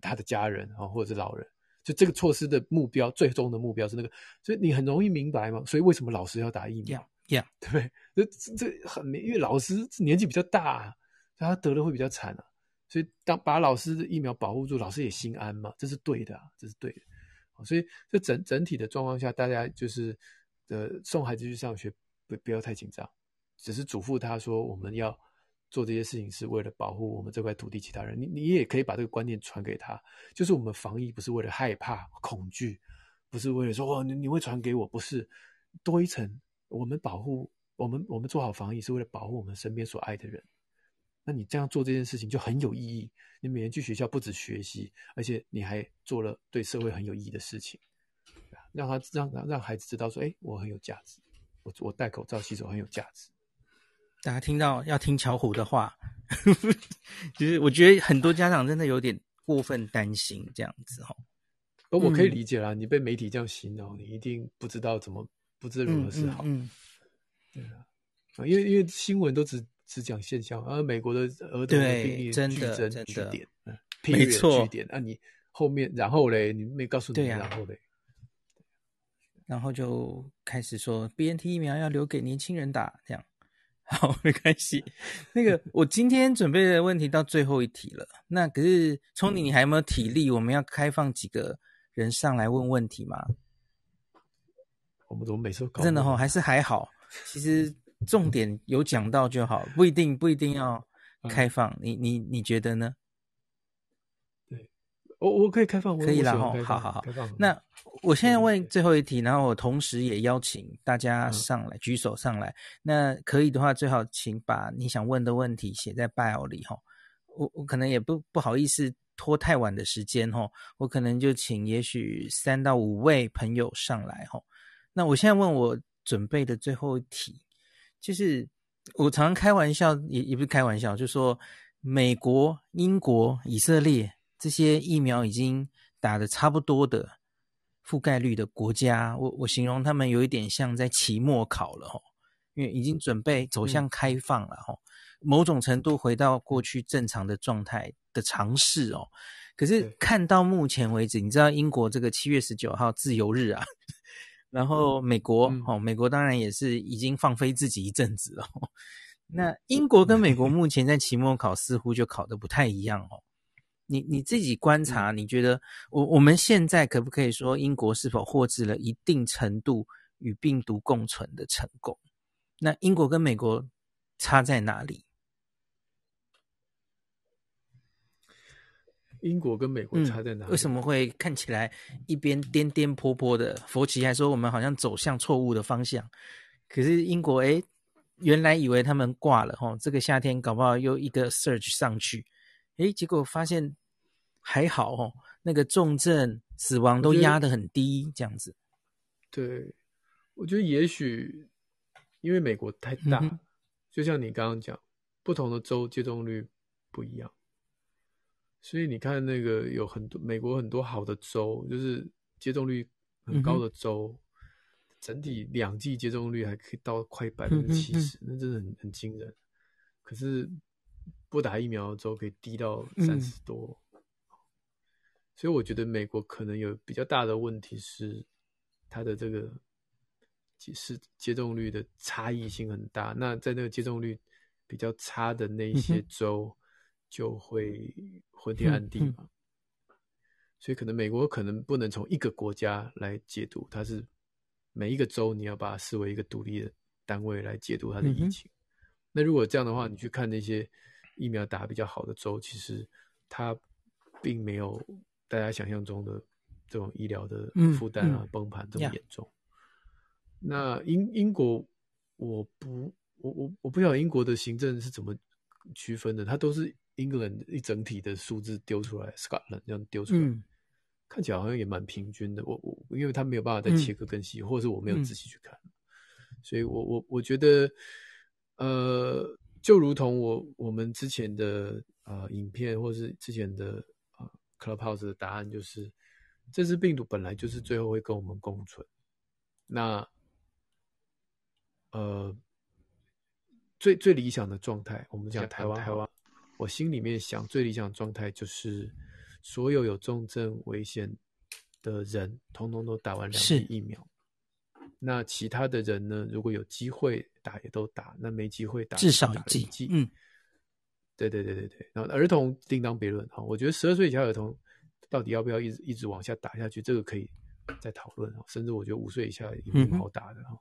他的家人啊或者是老人。就这个措施的目标，最终的目标是那个，所以你很容易明白嘛。所以为什么老师要打疫苗？Yeah. 对不对？这这很，因为老师年纪比较大，啊所以他得了会比较惨啊。所以当把老师的疫苗保护住，老师也心安嘛，这是对的啊，这是对的。所以这整整体的状况下，大家就是呃送孩子去上学，不不要太紧张，只是嘱咐他说，我们要做这些事情是为了保护我们这块土地其他人。你你也可以把这个观念传给他，就是我们防疫不是为了害怕恐惧，不是为了说哦你你会传给我，不是多一层。我们保护我们，我们做好防疫是为了保护我们身边所爱的人。那你这样做这件事情就很有意义。你每天去学校不止学习，而且你还做了对社会很有意义的事情，让他让让让孩子知道说：“哎，我很有价值，我我戴口罩洗手很有价值。”大家听到要听巧虎的话，其 实我觉得很多家长真的有点过分担心这样子哦。而我可以理解啦，嗯、你被媒体这样洗脑，你一定不知道怎么。不知如何是好，嗯，嗯，对啊，因为因为新闻都只只讲现象，而美国的儿童的病例真的真的。句点，没错，句点，那你后面然后嘞，你没告诉你然后嘞，然后就开始说 BNT 疫苗要留给年轻人打，这样。好没关系。那个 我今天准备的问题到最后一题了，那可是聪你，你还有没有体力？我们要开放几个人上来问问题吗？我们怎么每次都搞真的哈、哦，还是还好。其实重点有讲到就好，不一定不一定要开放。嗯、你你你觉得呢？对，我我可以开放，可以了哈。好好好，那我现在问最后一题，然后我同时也邀请大家上来、嗯、举手上来。那可以的话，最好请把你想问的问题写在 bio 里哈。我我可能也不不好意思拖太晚的时间哈，我可能就请也许三到五位朋友上来哈。那我现在问我准备的最后一题，就是我常常开玩笑，也也不是开玩笑，就说美国、英国、以色列。这些疫苗已经打的差不多的覆盖率的国家，我我形容他们有一点像在期末考了吼，因为已经准备走向开放了吼，某种程度回到过去正常的状态的尝试哦。可是看到目前为止，你知道英国这个七月十九号自由日啊，然后美国哦，美国当然也是已经放飞自己一阵子了。那英国跟美国目前在期末考似乎就考的不太一样哦。你你自己观察，你觉得我我们现在可不可以说英国是否获致了一定程度与病毒共存的成功？那英国跟美国差在哪里？英国跟美国差在哪里？嗯，为什么会看起来一边颠颠簸簸的？佛奇还说我们好像走向错误的方向。可是英国诶，原来以为他们挂了哈，这个夏天搞不好又一个 surge 上去。诶，结果发现还好哦，那个重症死亡都压得很低，这样子。对，我觉得也许因为美国太大，嗯、就像你刚刚讲，不同的州接种率不一样，所以你看那个有很多美国很多好的州，就是接种率很高的州，嗯、整体两剂接种率还可以到快百分之七十，那真的很很惊人。可是。不打疫苗的时候可以低到三十多，嗯，所以我觉得美国可能有比较大的问题是它的这个是接种率的差异性很大。那在那个接种率比较差的那些州就会 昏天暗地嘛，嗯嗯。所以可能美国可能不能从一个国家来解读，它是每一个州你要把它视为一个独立的单位来解读它的疫情。嗯、那如果这样的话，你去看那些。疫苗打得比较好的州，其实它并没有大家想象中的这种医疗的负担啊、崩盘这么严重。那英英国，我不，我我我不晓得英国的行政是怎么区分的，它都是 England 一整体的数字丢出来，Scotland 这样丢出来、嗯，看起来好像也蛮平均的。我我因为他没有办法再切割更细、嗯，或者是我没有仔细去看，嗯、所以我我我觉得，呃。就如同我我们之前的呃影片，或是之前的呃 Clubhouse 的答案，就是这只病毒本来就是最后会跟我们共存。那呃最最理想的状态，我们讲台湾台湾，我心里面想最理想的状态就是所有有重症危险的人，通通都打完两剂疫苗。那其他的人呢？如果有机会打，也都打；那没机会打，至少一剂。嗯，对对对对对。然后儿童另当别论哈。我觉得十二岁以下儿童到底要不要一直一直往下打下去，这个可以再讨论。甚至我觉得五岁以下也不好打的哈、嗯。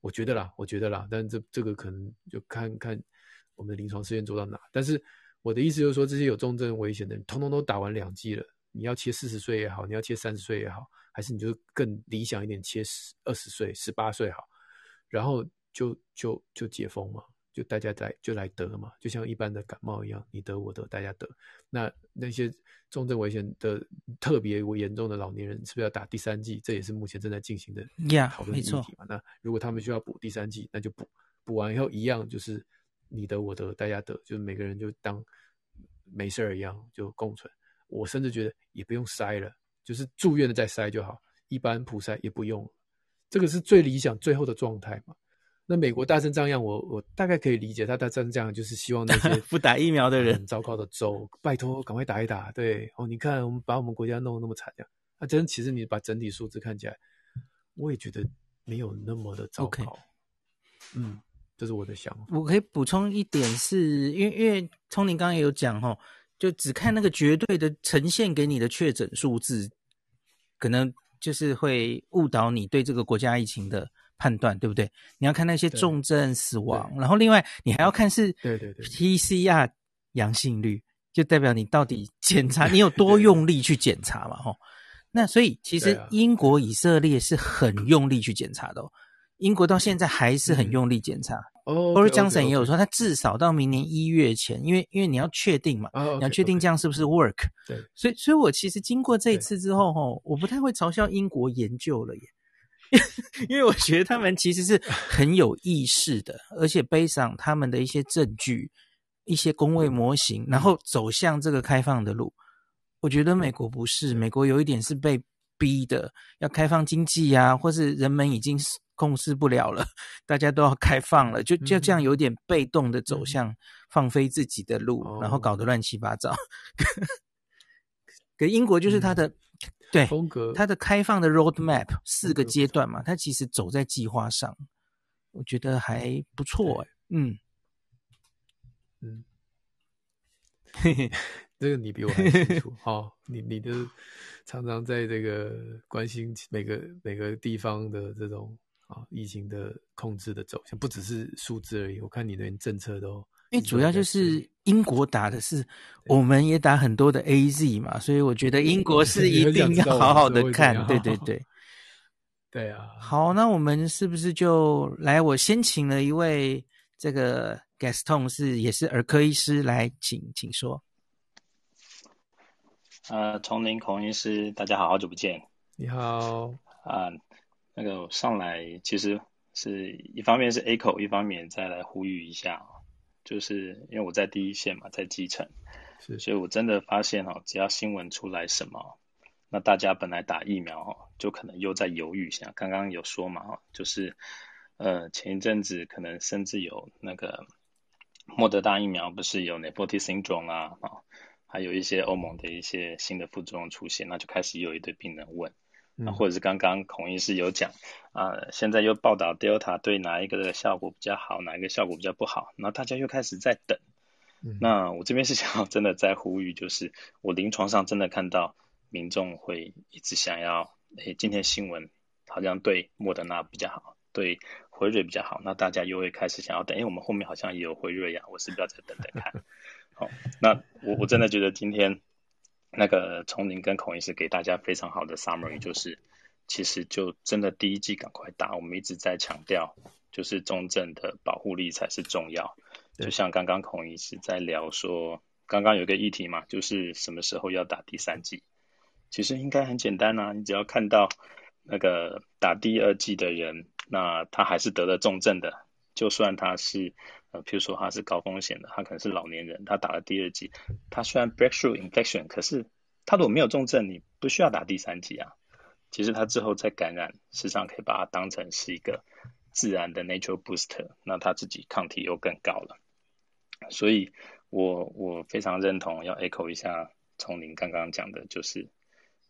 我觉得啦，我觉得啦。但这这个可能就看看我们的临床试验做到哪。但是我的意思就是说，这些有重症危险的人，通通都打完两剂了。你要切四十岁也好，你要切三十岁也好。还是你就更理想一点，切十二十岁、十八岁好，然后就就就解封嘛，就大家来就来得嘛，就像一般的感冒一样，你得我得大家得。那那些重症危险的特别严重的老年人，是不是要打第三剂？这也是目前正在进行的讨论议题嘛。Yeah, 那如果他们需要补第三剂，那就补，补完以后一样就是你得我得大家得，就是每个人就当没事儿一样就共存。我甚至觉得也不用筛了。就是住院的再筛就好，一般普筛也不用，这个是最理想最后的状态嘛。那美国大成这样，我我大概可以理解，他大成这样就是希望那些 不打疫苗的人，很糟糕的州，拜托赶快打一打。对哦，你看我们把我们国家弄得那么惨，这样啊，真其实你把整体数字看起来，我也觉得没有那么的糟糕。Okay. 嗯，这是我的想法。我可以补充一点是，是因为因为聪宁刚刚也有讲哈。就只看那个绝对的呈现给你的确诊数字，可能就是会误导你对这个国家疫情的判断，对不对？你要看那些重症死亡，然后另外你还要看是对对对 PCR 阳性率，就代表你到底 检查你有多用力去检查嘛，吼。那所以其实英国、以色列是很用力去检查的哦。英国到现在还是很用力检查。哦，Boris Johnson 也有说，他至少到明年一月前，因为因为你要确定嘛，你要确定这样是不是 work。对，所以所以我其实经过这一次之后，吼，我不太会嘲笑英国研究了耶，因为我觉得他们其实是很有意识的，而且背上他们的一些证据、一些工位模型，然后走向这个开放的路。我觉得美国不是，美国有一点是被逼的，要开放经济呀、啊，或是人们已经控制不了了，大家都要开放了，就就这样有点被动的走向放飞自己的路，嗯、然后搞得乱七八糟。可英国就是它的、嗯、对风格，它的开放的 road map 四个阶段嘛，它其实走在计划上，我觉得还不错哎，嗯。嗯，嘿嘿。这个你比我还清楚，好、哦，你你的常常在这个关心每个每个地方的这种疫情的控制的走向，不只是数字而已。我看你连政策都，因为主要就是英国打的是，我们也打很多的 AZ 嘛，所以我觉得英国是一定要好好的看，对对对，对啊。好，那我们是不是就来？我先请了一位这个 Gaston 是也是儿科医师来，请请说。呃，丛林孔医师，大家好，好久不见。你好。啊、呃，那个上来其实是一方面是 echo，一方面再来呼吁一下，就是因为我在第一线嘛，在基层，是，所以我真的发现哦，只要新闻出来什么，那大家本来打疫苗哦，就可能又在犹豫一下。刚刚有说嘛，就是呃前一阵子可能甚至有那个莫德纳疫苗不是有 nephrotic syndrome 啊啊。还有一些欧盟的一些新的副作用出现，那就开始有一堆病人问，嗯、或者是刚刚孔医师有讲啊、呃，现在又报道 Delta 对哪一个的效果比较好，哪一个效果比较不好，那大家又开始在等。嗯、那我这边是想要真的在呼吁，就是我临床上真的看到民众会一直想要，诶，今天新闻好像对莫德纳比较好，对辉瑞比较好，那大家又会开始想要等，因为我们后面好像也有辉瑞呀、啊，我是不是要再等等看？好，那我我真的觉得今天那个丛林跟孔医师给大家非常好的 summary，就是其实就真的第一季赶快打，我们一直在强调，就是重症的保护力才是重要。就像刚刚孔医师在聊说，刚刚有个议题嘛，就是什么时候要打第三剂，其实应该很简单啊，你只要看到那个打第二剂的人，那他还是得了重症的。就算他是呃，譬如说他是高风险的，他可能是老年人，他打了第二剂，他虽然 breakthrough infection，可是他如果没有重症，你不需要打第三剂啊。其实他之后再感染，事实上可以把它当成是一个自然的 natural booster，那他自己抗体又更高了。所以我我非常认同，要 echo 一下从林刚刚讲的，就是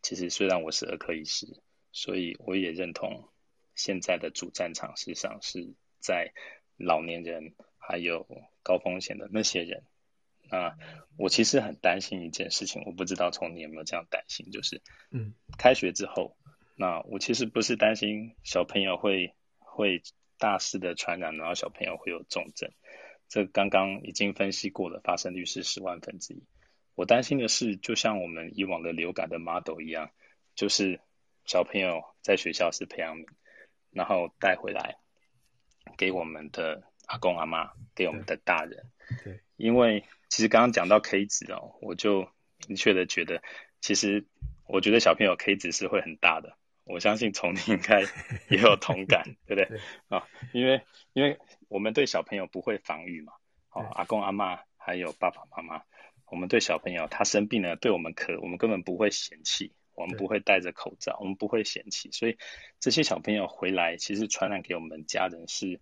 其实虽然我是儿科医师，所以我也认同现在的主战场事实上是。在老年人还有高风险的那些人，那我其实很担心一件事情，我不知道从你有没有这样担心，就是，嗯，开学之后，那我其实不是担心小朋友会会大肆的传染，然后小朋友会有重症，这刚刚已经分析过了，发生率是十万分之一。我担心的是，就像我们以往的流感的 model 一样，就是小朋友在学校是培养皿，然后带回来。给我们的阿公阿妈，给我们的大人，对，因为其实刚刚讲到 K 值哦，我就明确的觉得，其实我觉得小朋友 K 值是会很大的，我相信从你应该 也有同感，对不对？啊、哦，因为因为我们对小朋友不会防御嘛，哦，阿公阿妈还有爸爸妈妈，我们对小朋友他生病了，对我们咳，我们根本不会嫌弃。我们不会戴着口罩，我们不会嫌弃，所以这些小朋友回来，其实传染给我们家人是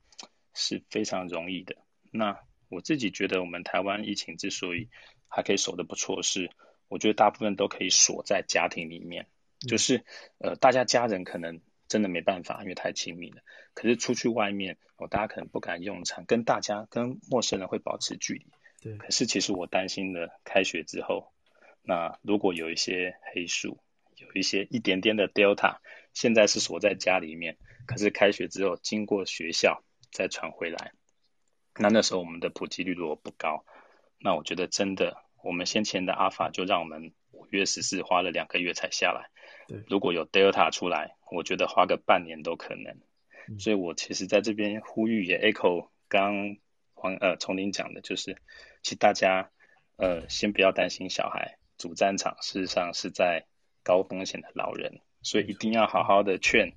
是非常容易的。那我自己觉得，我们台湾疫情之所以还可以守得不错，是我觉得大部分都可以锁在家庭里面，就是呃，大家家人可能真的没办法，因为太亲密了。可是出去外面，哦，大家可能不敢用餐，跟大家跟陌生人会保持距离。对。可是其实我担心的，开学之后，那如果有一些黑数。有一些一点点的 Delta，现在是锁在家里面，可是开学之后经过学校再传回来，那那时候我们的普及率如果不高，那我觉得真的我们先前的阿法就让我们五月十四花了两个月才下来。对，如果有 Delta 出来，我觉得花个半年都可能。嗯、所以我其实在这边呼吁也 echo 刚黄呃丛林讲的，就是其实大家呃先不要担心小孩，主战场事实上是在高风险的老人，所以一定要好好的劝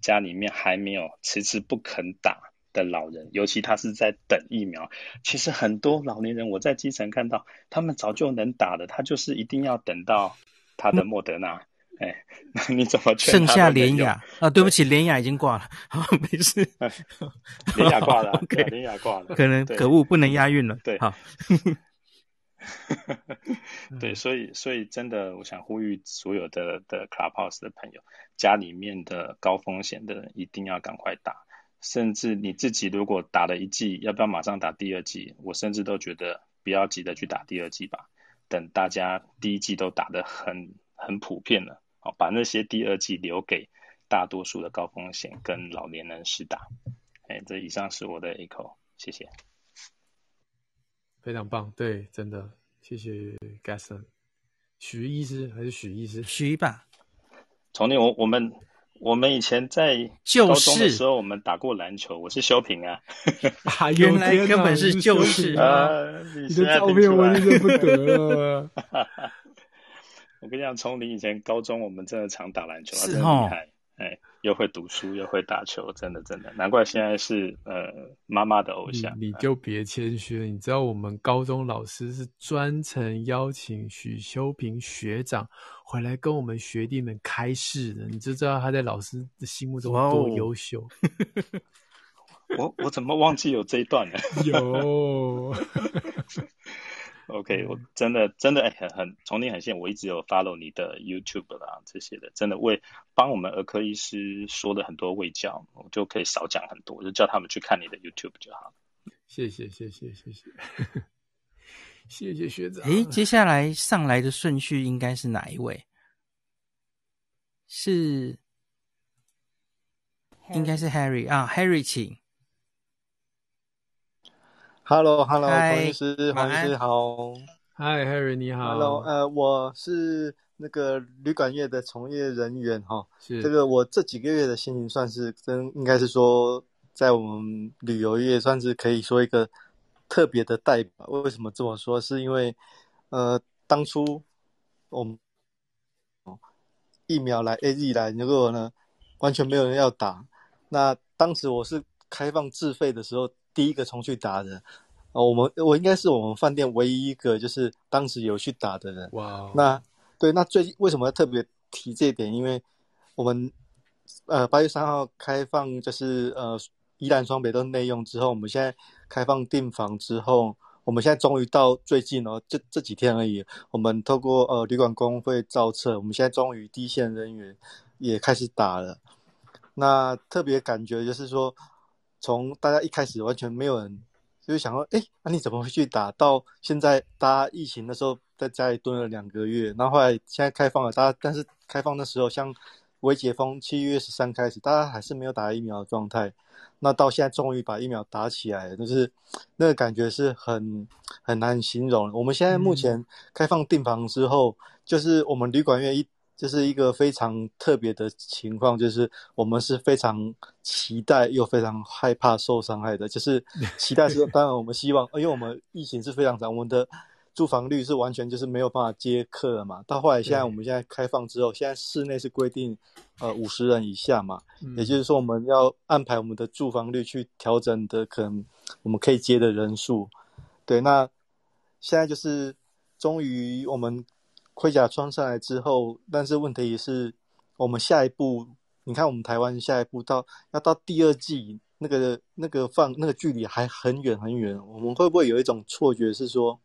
家里面还没有迟迟不肯打的老人，尤其他是在等疫苗。其实很多老年人我在基层看到，他们早就能打的，他就是一定要等到他的莫德纳。哎、嗯，那你怎么劝？剩下连雅啊，对不起，连雅已经挂了。好，没事。连雅挂了，对，连雅挂了。可能可恶，不能押韵了。对，好。对，所以所以真的，我想呼吁所有的的 Clubhouse 的朋友，家里面的高风险的人一定要赶快打。甚至你自己如果打了一剂，要不要马上打第二剂？我甚至都觉得不要急着去打第二剂吧，等大家第一剂都打得很很普遍了，好，把那些第二剂留给大多数的高风险跟老年人施打。哎，这以上是我的 echo，谢谢。非常棒，对，真的，谢谢 Gaston，许医师还是许医师？许吧。从那我我们。我们以前在高中的时候，我们打过篮球。我是修平啊，啊，原来根本是旧事啊！你的照片我认不得了。我跟你讲，从你以前高中，我们真的常打篮球，是哦，厉害。哎，又会读书，又会打球，真的真的，难怪现在是呃妈妈的偶像。你，你就别谦虚了，你知道我们高中老师是专程邀请许修平学长回来跟我们学弟们开示的，你就知道他在老师的心目中多优秀。我我怎么忘记有这一段呢？有。OK，我真的真的哎，很很从你很羡慕，我一直有 follow 你的 YouTube 啦这些的，真的为帮我们儿科医师说了很多卫教，我就可以少讲很多，我就叫他们去看你的 YouTube 就好。谢谢谢谢谢谢，谢谢 学长。哎，接下来上来的顺序应该是哪一位？是应该是 Harry 啊，Harry 请。Hello，Hello，黄医师，黄医师好。Hi，Harry，你好。Hello，呃，我是那个旅馆业的从业人员哈。是。这个我这几个月的心情算是真，应该是说在我们旅游业算是可以说一个特别的代表。为什么这么说？是因为呃，当初我们疫苗来，AZ 来，结果呢完全没有人要打。那当时我是开放自费的时候。第一个冲去打的，哦，我们我应该是我们饭店唯一一个就是当时有去打的人。哇那对，那最近为什么要特别提这一点？因为我们呃八月三号开放就是呃宜兰双北都内用之后，我们现在开放订房之后，我们现在终于到最近哦，这这几天而已，我们透过呃旅馆工会造册，我们现在终于第一线人员也开始打了。那特别感觉就是说。从大家一开始完全没有人，就是想说，哎，那你怎么会去打？到现在大家疫情的时候在家里蹲了两个月，然后后来现在开放了，大家但是开放的时候，像微解封七月十三开始，大家还是没有打疫苗的状态。那到现在终于把疫苗打起来了，就是那个感觉是很很难形容。我们现在目前开放订房之后，就是我们旅馆业一。这是一个非常特别的情况，就是我们是非常期待又非常害怕受伤害的。就是 期待是当然我们希望，因为我们疫情是非常长，我们的住房率是完全就是没有办法接客了嘛。到后来现在我们现在开放之后，现在室内是规定呃五十人以下嘛，也就是说我们要安排我们的住房率去调整的可能我们可以接的人数。对，那现在就是终于我们。盔甲穿上来之后，但是问题也是，我们下一步，你看我们台湾下一步到要到第二季，那个那个放那个距离还很远很远，我们会不会有一种错觉是说，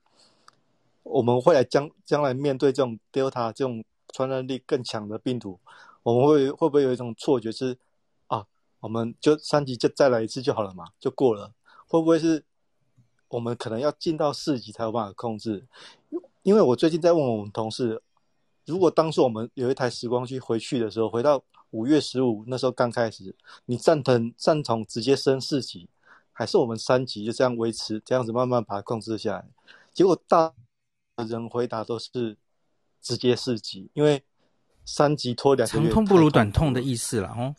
我们会来将将来面对这种 Delta 这种传染力更强的病毒，我们会会不会有一种错觉是，啊，我们就三级就再来一次就好了嘛，就过了，会不会是我们可能要进到四级才有办法控制？因为我最近在问我们同事，如果当初我们有一台时光机回去的时候，回到五月十五那时候刚开始，你赞同赞同直接升四级，还是我们三级就这样维持，这样子慢慢把它控制下来？结果大人回答都是直接四级，因为三级拖两个月，长痛不如短痛的意思了哦。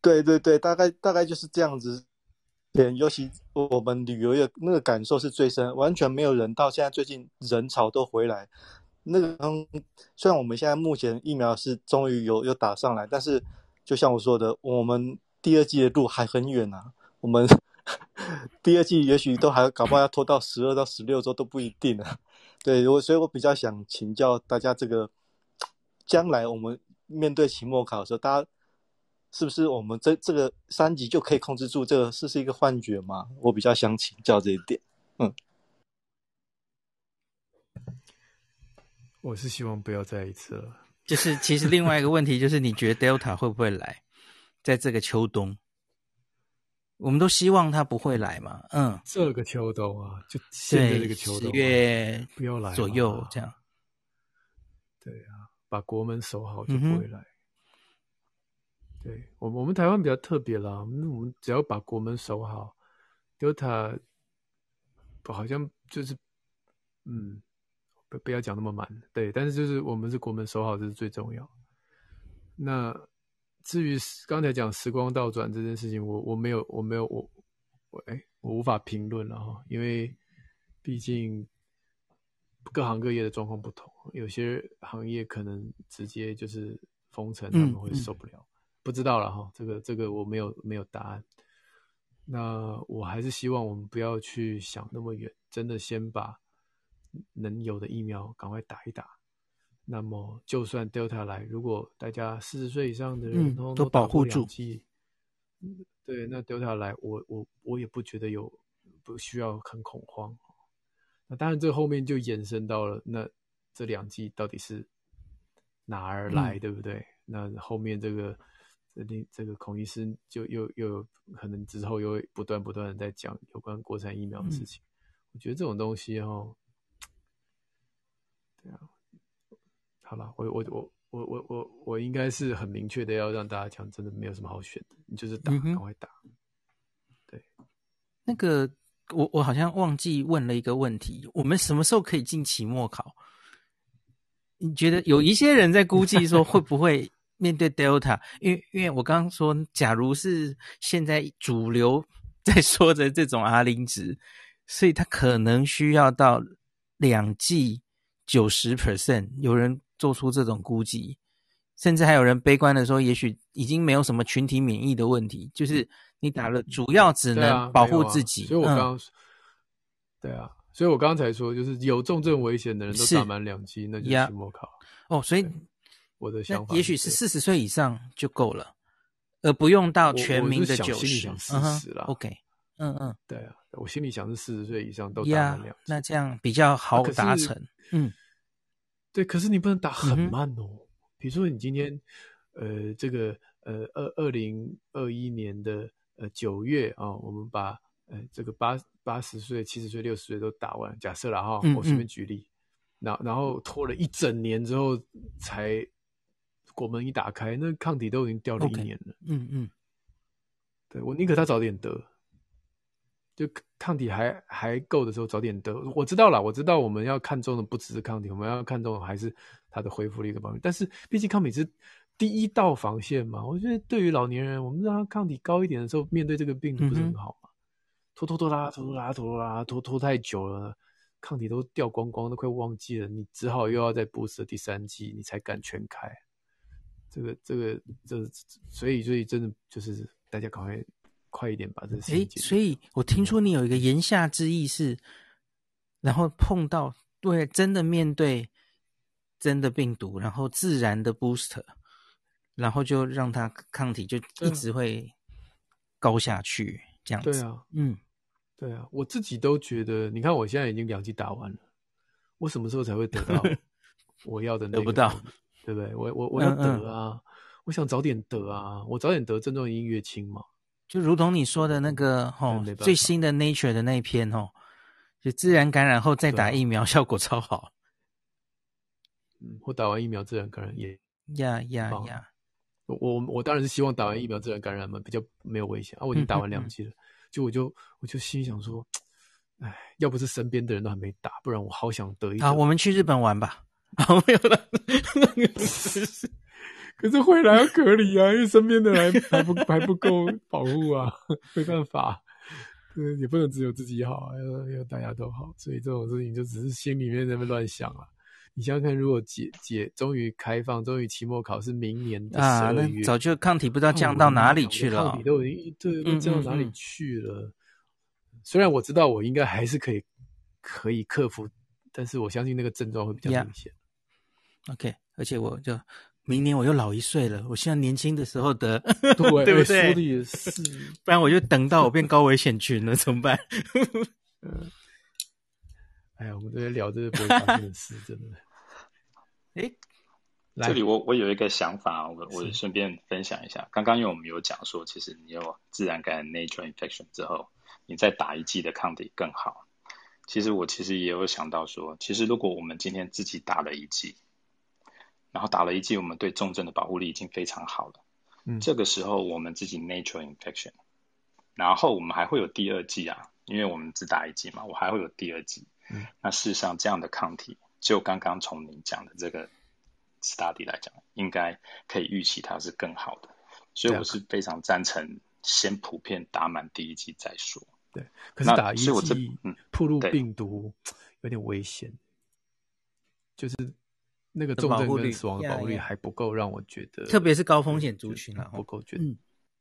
对对对，大概大概就是这样子。对，尤其我们旅游业那个感受是最深，完全没有人到现在最近人潮都回来。那个虽然我们现在目前疫苗是终于有有打上来，但是就像我说的，我们第二季的路还很远啊。我们 第二季也许都还搞不好要拖到十二到十六周都不一定啊。对，我所以我比较想请教大家，这个将来我们面对期末考的时候，大家。是不是我们这这个三级就可以控制住？这个是是一个幻觉吗？我比较想请教这一点。嗯，我是希望不要再一次了。就是其实另外一个问题就是，你觉得 Delta 会不会来？在这个秋冬，我们都希望它不会来嘛。嗯，这个秋冬啊，就现在这个秋冬，啊，十月不要来左右这样。对啊，把国门守好就不会来。嗯对我们，我们台湾比较特别啦。那我们只要把国门守好，Delta 好像就是，嗯，不不要讲那么满。对，但是就是我们是国门守好，这是最重要。那至于刚才讲时光倒转这件事情，我我没有，我没有，我我哎，我无法评论了哈，因为毕竟各行各业的状况不同，有些行业可能直接就是封城，他们会受不了。嗯嗯不知道了哈，这个这个我没有没有答案。那我还是希望我们不要去想那么远，真的先把能有的疫苗赶快打一打。那么就算 Delta 来，如果大家四十岁以上的人都都保护住，对，那 Delta 来，我我我也不觉得有不需要很恐慌。那当然，这后面就延伸到了，那这两剂到底是哪儿来，嗯、对不对？那后面这个。这这个孔医师就又又可能之后又不断不断的在讲有关国产疫苗的事情。嗯、我觉得这种东西哦，对啊，好了，我我我我我我我应该是很明确的要让大家讲，真的没有什么好选的，你就是打，赶快打。对，那个我我好像忘记问了一个问题，我们什么时候可以进期末考？你觉得有一些人在估计说会不会？面对 Delta，因为因为我刚刚说，假如是现在主流 在说的这种 R 零值，所以他可能需要到两剂九十 percent，有人做出这种估计，甚至还有人悲观的说，也许已经没有什么群体免疫的问题，就是你打了，主要只能保护自己。啊啊、所以我刚刚，嗯、对啊，所以我刚才说，就是有重症危险的人都打满两剂，那就是期末考。哦，所以。我的想法，也许是四十岁以上就够了，而不用到全民的九十。四十了，OK，嗯嗯，对啊，我心里想是四十岁以上都打满两剂，那这样比较好达成。嗯，对，可是你不能打很慢哦。比如说你今天，呃，这个呃二二零二一年的呃九月啊，我们把呃这个八八十岁、七十岁、六十岁都打完，假设了哈，我随便举例，然然后拖了一整年之后才。国门一打开，那抗体都已经掉了一年了。嗯、okay. 嗯，嗯对，我宁可他早点得，就抗体还还够的时候早点得。我知道了，我知道我们要看重的不只是抗体，我们要看重的还是它的恢复力的方面。但是毕竟抗体是第一道防线嘛，我觉得对于老年人，我们让他抗体高一点的时候，面对这个病毒不是很好嘛？嗯、拖拖拖拉拖拖拉拖拖拉拖拖太久了，抗体都掉光光，都快忘记了，你只好又要再 boost 第三剂，你才敢全开。这个这个这，所以所以真的就是大家赶快快一点把这事情。诶，所以我听说你有一个言下之意是，然后碰到对真的面对真的病毒，然后自然的 booster，然后就让它抗体就一直会高下去，嗯、这样子。对啊，嗯，对啊，我自己都觉得，你看我现在已经两剂打完了，我什么时候才会得到 我要的那个？得不到。对不对？我我我要得啊！嗯嗯，我想早点得啊！我早点得，症状越轻嘛。就如同你说的那个吼，最新的 Nature 的那一篇吼，就自然感染后再打疫苗，效果超好。嗯，我打完疫苗自然感染也呀呀呀！我我我当然是希望打完疫苗自然感染嘛，比较没有危险啊。我已经打完两 剂了，就我就我就心想说，哎，要不是身边的人都还没打，不然我好想得一个。好，我们去日本玩吧。好，没有了。可是回来要隔离啊，因为身边的人还不还不够保护啊，没办法。对，也不能只有自己好，要要大家都好。所以这种事情就只是心里面在那边乱想啊。你想想看，如果解解终于开放，终于期末考试明年的十二月，啊，早就抗体不知道降到哪里去了，抗体都已经对都降到哪里去了。嗯嗯嗯，虽然我知道我应该还是可以可以克服，但是我相信那个症状会比较明显。Yeah. OK，而且我就明年我又老一岁了，我希望年轻的时候得，对，对不对？说的也是，不然我就等到我变高危险群了，怎么办？嗯。哎呀，我们都在聊这个不会发生的事，真的。哎，这里我我有一个想法，我我顺便分享一下。刚刚因为我们有讲说，其实你有自然感染 natural infection 之后，你再打一剂的抗体更好。其实我其实也有想到说，其实如果我们今天自己打了一剂，然后打了一剂，我们对重症的保护力已经非常好了。嗯，这个时候我们自己 natural infection，然后我们还会有第二剂啊，因为我们只打一剂嘛，我还会有第二剂。嗯，那事实上，这样的抗体，就刚刚从您讲的这个 study 来讲，应该可以预期它是更好的。所以我是非常赞成先普遍打满第一剂再说。对，可是打一剂，嗯，暴露病毒有点危险，就是那个重症跟死亡的保护率还不够，让我觉得，特别是高风险族群啊，不够觉得。嗯，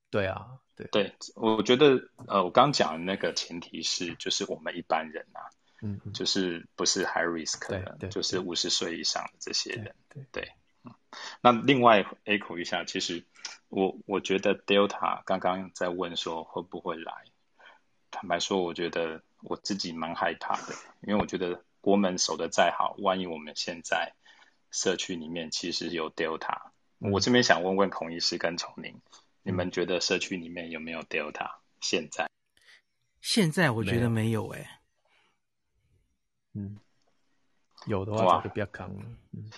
对啊，对对，我觉得呃，我刚讲的那个前提是，就是我们一般人啊。嗯，就是不是 high risk 的，就是五十岁以上的这些人，对对，嗯。那另外 echo 一下，其实我我觉得 Delta 刚刚在问说会不会来，坦白说，我觉得我自己蛮害怕的，因为我觉得国门守得再好，万一我们现在社区里面其实有 Delta，嗯，我这边想问问孔医师跟崇宁，你们觉得社区里面有没有 Delta？现在？现在我觉得没有诶、欸。嗯，有的话早就不要扛了。嗯，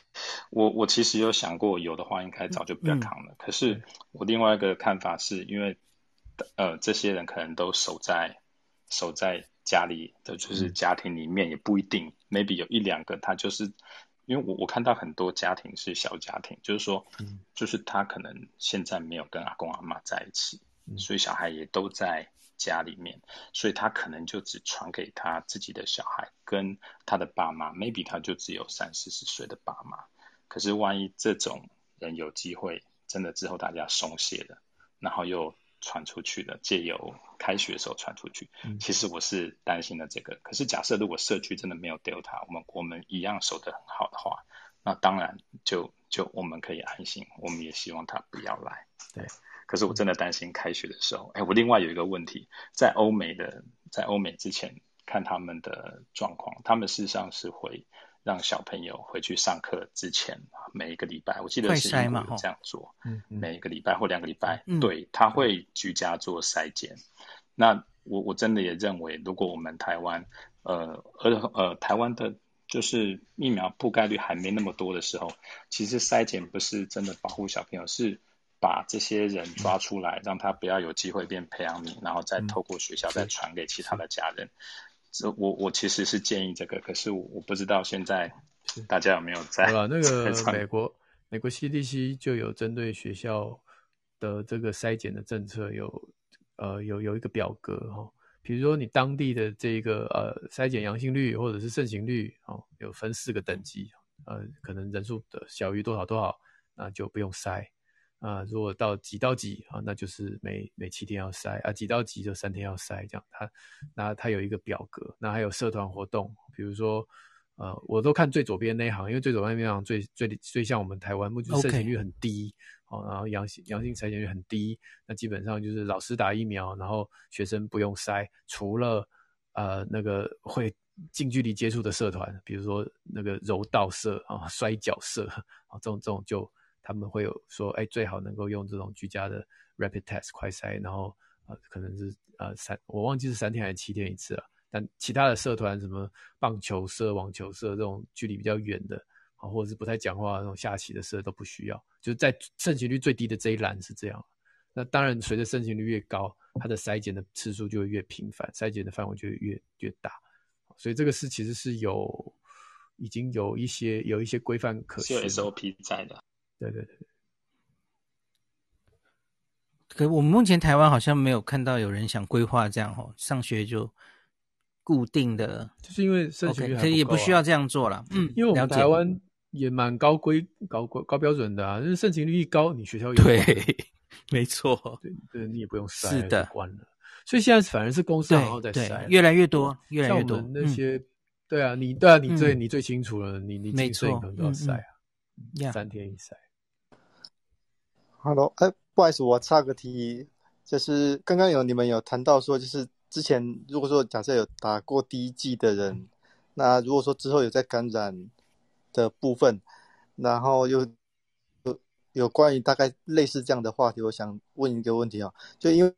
我我其实有想过，有的话应该早就不要扛了。嗯。可是我另外一个看法是因为，呃，这些人可能都守在守在家里的，就是家庭里面也不一定。嗯。Maybe 有一两个他就是，因为我我看到很多家庭是小家庭，就是说，嗯，就是他可能现在没有跟阿公阿妈在一起，嗯，所以小孩也都在。家里面，所以他可能就只传给他自己的小孩跟他的爸妈，maybe 他就只有三四十岁的爸妈。可是万一这种人有机会，真的之后大家松懈了，然后又传出去了，借由开学的时候传出去，其实我是担心的这个。可是假设如果社区真的没有 Delta，我们我们一样守得很好的话，那当然就就我们可以安心，我们也希望他不要来。对。可是我真的担心开学的时候，哎，我另外有一个问题，在欧美的，在欧美之前看他们的状况，他们事实上是会让小朋友回去上课之前，每一个礼拜，我记得是英国这样做，每一个礼拜或两个礼拜，对，他会居家做筛检。那我我真的也认为，如果我们台湾，呃，而呃，台湾的就是疫苗覆盖率还没那么多的时候，其实筛检不是真的保护小朋友，是。把这些人抓出来，嗯、让他不要有机会变培养皿，然后再透过学校再传给其他的家人。我我其实是建议这个，可是我我不知道现在大家有没有在。好了，那个美国美国 CDC 就有针对学校的这个筛检的政策有呃有有一个表格哈，比如说你当地的这个呃筛检阳性率或者是盛行率哦，有分四个等级，呃，可能人数的小于多少多少，那就不用筛。啊，如果到几到几啊，那就是每每七天要筛啊，几到几就三天要筛，这样。他那他有一个表格，那还有社团活动，比如说呃，我都看最左边那一行，因为最左边那一行最最最像我们台湾，目前申请率很低哦然后阳性阳性筛检率很低，那基本上就是老师打疫苗，然后学生不用筛，除了呃那个会近距离接触的社团，比如说那个柔道社啊、摔角社啊，这种这种就。他们会有说，哎，最好能够用这种居家的 rapid test 快筛，然后呃，可能是呃三，我忘记是三天还是七天一次了。但其他的社团，什么棒球社、网球社这种距离比较远的，啊，或者是不太讲话的那种下棋的社都不需要。就是在盛行率最低的这一栏是这样。那当然，随着盛行率越高，它的筛检的次数就会越频繁，筛检的范围就会越越大。所以这个是其实是有已经有一些有一些规范可循，有 SOP 在的。对对对。可我们目前台湾好像没有看到有人想规划这样哦，上学就固定的，就是因为升学可以也不需要这样做了。嗯，因为我们台湾也蛮高规高高高标准的啊，就是申请率一高，你学校也对，没错，对对，你也不用筛，是的，关了。所以现在反而是公司好好在筛，越来越多，越来越多。那些，对啊，你对啊，你最你最清楚了，你你几岁可能都要筛啊，三天一筛。Hello，哎。不好意思，我插个题，就是刚刚有你们有谈到说，就是之前如果说假设有打过第一剂的人，那如果说之后有在感染的部分，然后又有有关于大概类似这样的话题，我想问一个问题啊，就因为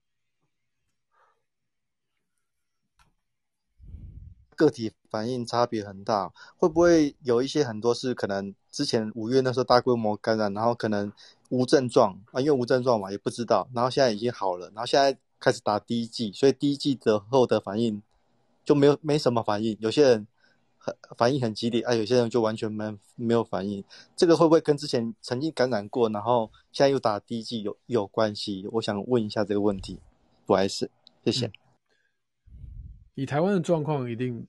个体反应差别很大，会不会有一些很多是可能之前五月那时候大规模感染，然后可能。无症状啊，因为无症状嘛，也不知道。然后现在已经好了，然后现在开始打第一剂，所以第一剂的后的反应就没有没什么反应。有些人很反应很激烈啊，有些人就完全没没有反应。这个会不会跟之前曾经感染过，然后现在又打第一剂有有关系？我想问一下这个问题。不好意思，谢谢。以台湾的状况，一定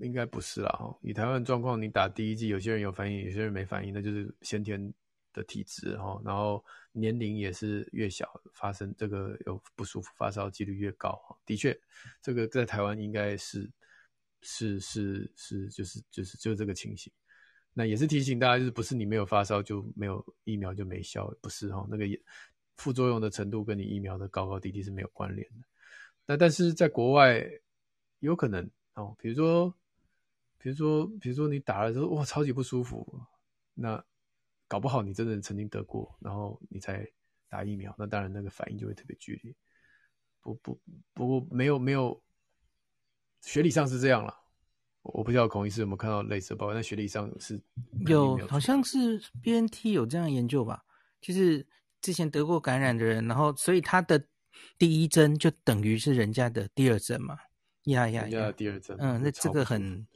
应该不是啦哈。以台湾的状况，你打第一剂，有些人有反应，有些人没反应，那就是先天。的体质哈，然后年龄也是越小，发生这个有不舒服发烧几率越高。的确，这个在台湾应该是是是是就是就是就这个情形。那也是提醒大家，就是不是你没有发烧就没有疫苗就没效，不是哈，那个副作用的程度跟你疫苗的高高低低是没有关联的。那但是在国外有可能哦，比如说比如说比如说你打了之后哇超级不舒服，那。搞不好你真的曾经得过，然后你才打疫苗，那当然那个反应就会特别剧烈。不不不过没有没有，学理上是这样了。我不知道孔医师有没有看到类似的报告，但学理上是有，好像是 BNT 有这样研究吧？就是之前得过感染的人，然后所以他的第一针就等于是人家的第二针嘛？呀呀呀！第二针，嗯，那这个很。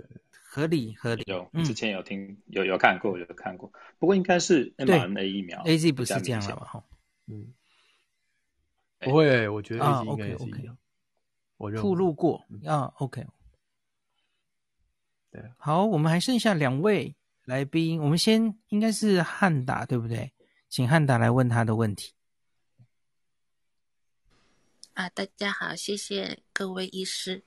合理合理，有之前有听、嗯、有有看过有看过，不过应该是 mRNA 疫苗，AZ 不是这样了吧？哈，嗯，不会，我觉得 AZ 应该也是一样。啊、okay, okay 我曝露过、嗯、啊，OK。对，好，我们还剩下两位来宾，我们先应该是汉达对不对？请汉达来问他的问题。啊，大家好，谢谢各位医师。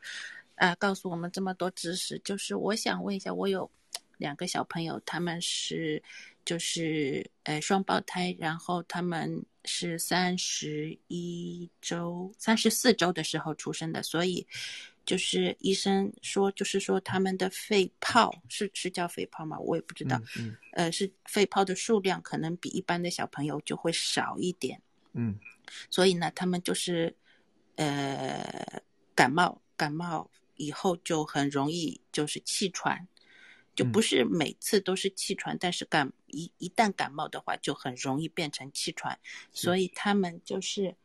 啊，告诉我们这么多知识，就是我想问一下，我有两个小朋友，他们是就是呃双胞胎，然后他们是三十一周、三十四周的时候出生的，所以就是医生说，就是说他们的肺泡是是叫肺泡吗？我也不知道，嗯，嗯呃，是肺泡的数量可能比一般的小朋友就会少一点，嗯，所以呢，他们就是呃感冒感冒。以后就很容易就是气喘，就不是每次都是气喘，嗯、但是感一一旦感冒的话，就很容易变成气喘。所以他们就是，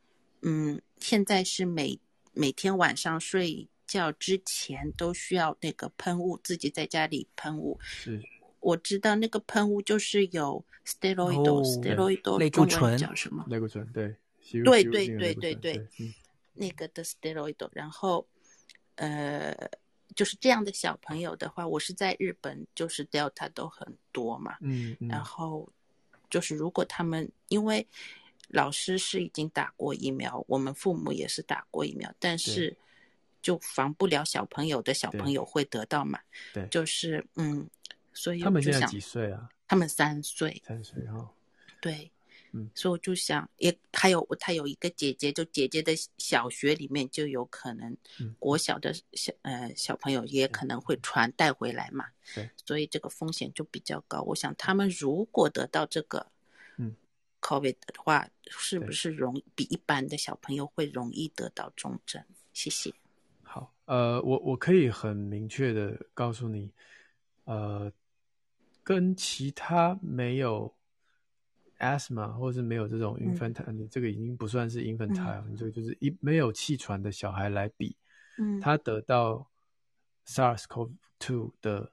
嗯，现在是每每天晚上睡觉之前都需要那个喷雾，自己在家里喷雾。是，我知道那个喷雾就是有 steroid，steroid 中文叫什么？类固醇，对，对对对对对，那个的 steroid，然后。呃，就是这样的小朋友的话，我是在日本，就是 Delta 都很多嘛，嗯，嗯，然后就是如果他们因为老师是已经打过疫苗，我们父母也是打过疫苗，但是就防不了小朋友的小朋友会得到嘛，对，就是嗯，所以他们现在几岁啊？他们三岁，三岁哈，对。嗯，所以我就想，也还有他有一个姐姐，就姐姐的小学里面就有可能，国小的小呃小朋友也可能会传带回来嘛。对，所以这个风险就比较高。我想他们如果得到这个，嗯，COVID 的话，是不是容易比一般的小朋友会容易得到重症？谢谢。好，呃，我我可以很明确的告诉你，呃，跟其他没有。Asthma 或是没有这种 infantile，、嗯、你这个已经不算是 infantile，、嗯、你这个就是一没有气喘的小孩来比，嗯，他得到 SARS-CoV-2 的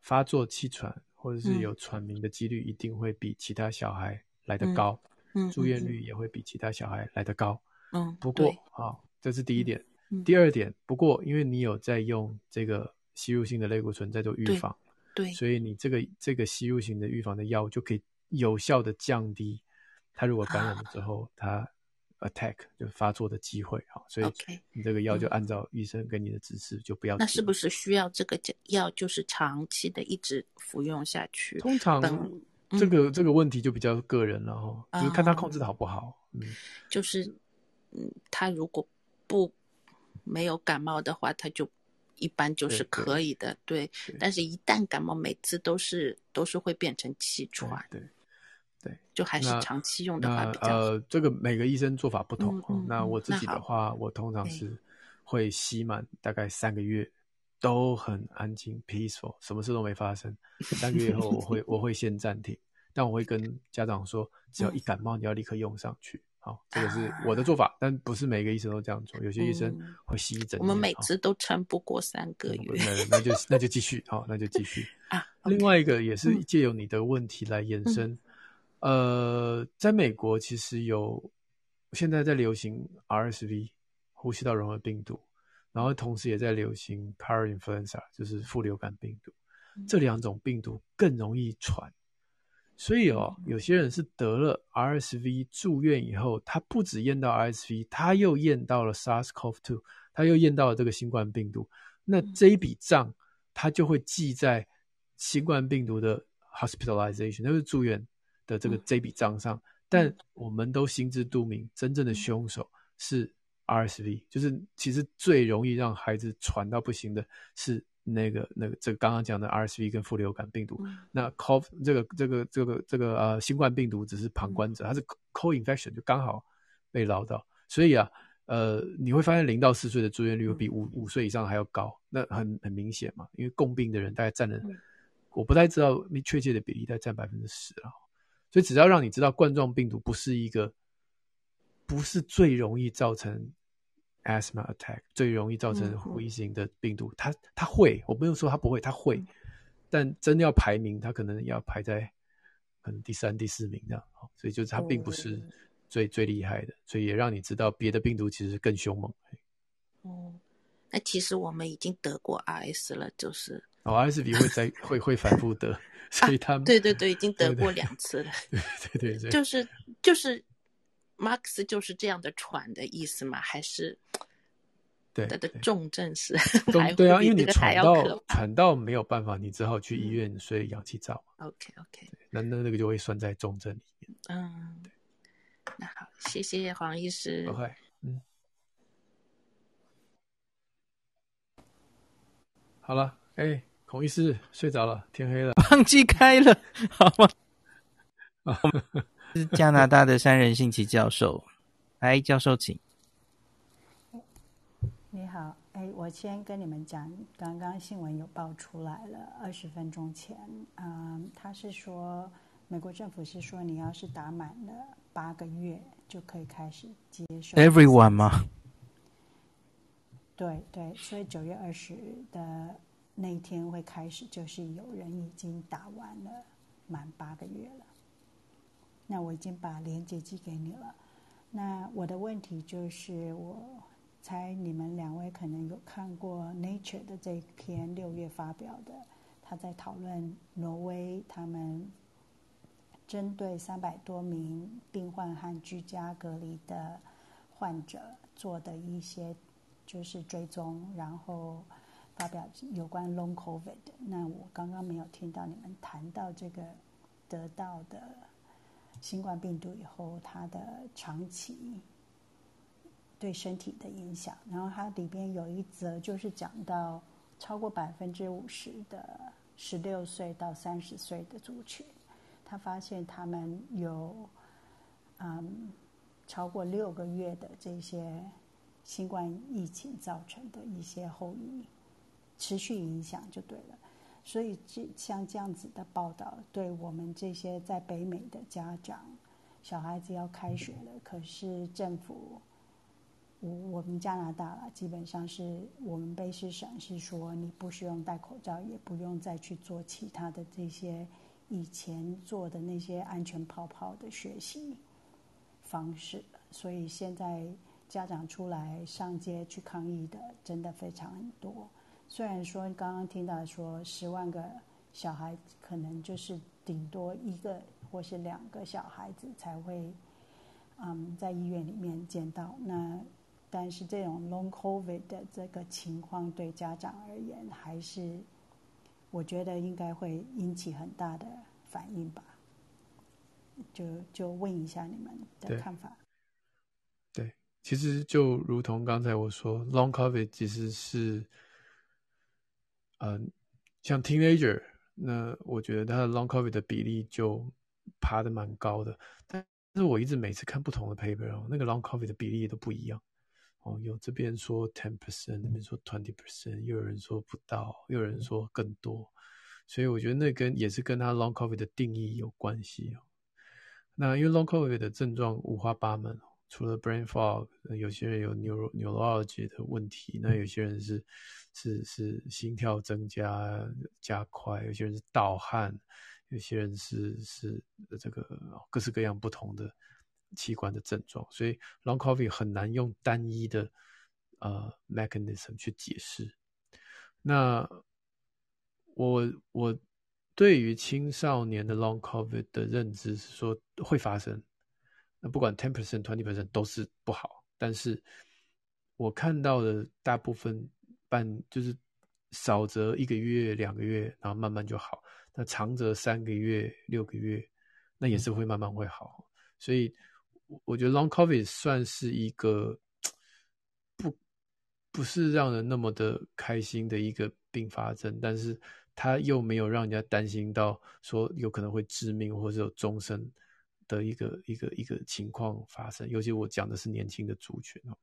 发作气喘或者是有喘鸣的几率一定会比其他小孩来得高，嗯，住院率也会比其他小孩来得高。嗯，不过啊，这是第一点。第二点，不过因为你有在用这个吸入性的类固醇在做预防，对，对，所以你这个这个吸入型的预防的药物就可以有效的降低他如果感染了之后他、啊。attack 就发作的机会，啊，所以你这个药就按照医生给你的指示，就不要。那是不是需要这个药就是长期的一直服用下去？通常这个、嗯、这个问题就比较个人了哈、嗯，就是看他控制的好不好。嗯，就是嗯，他如果不没有感冒的话，他就一般就是可以的，对。对对，但是一旦感冒，每次都是都是会变成气喘。对。对，就还是长期用的话比较呃，这个每个医生做法不同。那我自己的话，我通常是会吸满大概三个月，都很安静，peaceful，什么事都没发生。三个月后，我会 我会先暂停，但我会跟家长说，只要一感冒，你要立刻用上去。好，这个是我的做法，啊、但不是每个医生都这样做，有些医生会吸一整年。我们每次都撑不过三个月，那那就那就继续，好，那就继续。啊，另外一个也是借由你的问题来延伸。嗯呃，在美国其实有现在在流行 RSV 呼吸道融合病毒，然后同时也在流行 Parainfluenza 就是副流感病毒，这两种病毒更容易传，所以哦，有些人是得了 RSV 住院以后，他不止验到 RSV，他又验到了 SARS-CoV-2，他又验到了这个新冠病毒，那这一笔账他就会记在新冠病毒的 hospitalization，那就是住院。的这个这笔账上，但我们都心知肚明，真正的凶手是 RSV，就是其实最容易让孩子传到不行的是那个那个这个刚刚讲的 RSV 跟副流感病毒。那 COV 这个这个这个这个呃新冠病毒只是旁观者，它是 co-infection 就刚好被捞到，所以啊呃你会发现零到四岁的住院率会比五五岁以上还要高，那很很明显嘛，因为共病的人大概占了，我不太知道你确切的比例，大概占百分之十啊。所以只要让你知道冠状病毒不是一个，不是最容易造成 asthma attack，最容易造成呼吸型的病毒，它它会，我不用说它不会，它会，但真的要排名，它可能要排在可能第三、第四名这样。所以就是它并不是最最厉害的，所以也让你知道别的病毒其实更凶猛。哦，那其实我们已经得过 RS 了，就是。哦，RSV 会在会会反复得，所以他们、啊、对对对，已经得过两次了。对对对对，就是就是，Max 就是这样的喘的意思嘛？还是对他的重症是？对啊，因为你喘到喘到没有办法，你只好去医院所以氧气罩。OK OK，那那那个就会算在重症里面。嗯，那好，谢谢黄医师。OK，嗯，好了，哎。孔医师睡着了，天黑了，忘记开了，好吗？是加拿大的三人信奇教授，哎，教授请。你好，哎，我先跟你们讲，刚刚新闻有报出来了，二十分钟前，嗯，他是说美国政府是说，你要是打满了八个月就可以开始接受。Everyone 吗？对对，所以九月二十的。那一天会开始，就是有人已经打完了满八个月了。那我已经把链接寄给你了。那我的问题就是，我猜你们两位可能有看过《Nature》的这篇六月发表的，他在讨论挪威他们针对三百多名病患和居家隔离的患者做的一些就是追踪，然后。发表有关 Long COVID，那我刚刚没有听到你们谈到这个得到的新冠病毒以后，它的长期对身体的影响。然后它里边有一则就是讲到超过百分之五十的十六岁到三十岁的族群，他发现他们有嗯超过六个月的这些新冠疫情造成的一些后遗。持续影响就对了，所以这像这样子的报道，对我们这些在北美的家长，小孩子要开学了，可是政府我我们加拿大了，基本上是我们卑诗省是说你不需要戴口罩，也不用再去做其他的这些以前做的那些安全泡泡的学习方式，所以现在家长出来上街去抗议的真的非常很多。虽然说刚刚听到说十万个小孩可能就是顶多一个或是两个小孩子才会嗯在医院里面见到那。但是这种 long COVID 的这个情况对家长而言，还是我觉得应该会引起很大的反应吧。就就问一下你们的看法。对，对，其实就如同刚才我说，long COVID 其实是，嗯、像 teenager，那我觉得他的 long COVID 的比例就爬得蛮高的。但是我一直每次看不同的 paper 哦，那个 long COVID 的比例都不一样。哦，有这边说 ten percent，那边说 twenty percent，又有人说不到，又有人说更多，所以我觉得那跟也是跟他 long COVID 的定义有关系哦。那因为 long COVID 的症状五花八门，除了 brain fog，有些人有 neuro neurology 的问题，那有些人是是是心跳增加加快，有些人是盗汗，有些人是是这个各式各样不同的。器官的症状，所以 Long COVID 很难用单一的呃 mechanism 去解释。那我我对于青少年的 Long COVID 的认知是说会发生，那不管 ten percent、twenty percent 都是不好。但是我看到的大部分半就是少则一个月、两个月，然后慢慢就好；那长则三个月、六个月，那也是会慢慢会好。所以。我觉得 Long COVID 算是一个不不是让人那么的开心的一个并发症，但是它又没有让人家担心到说有可能会致命或者有终身的一个一个一个情况发生。尤其我讲的是年轻的族群哦。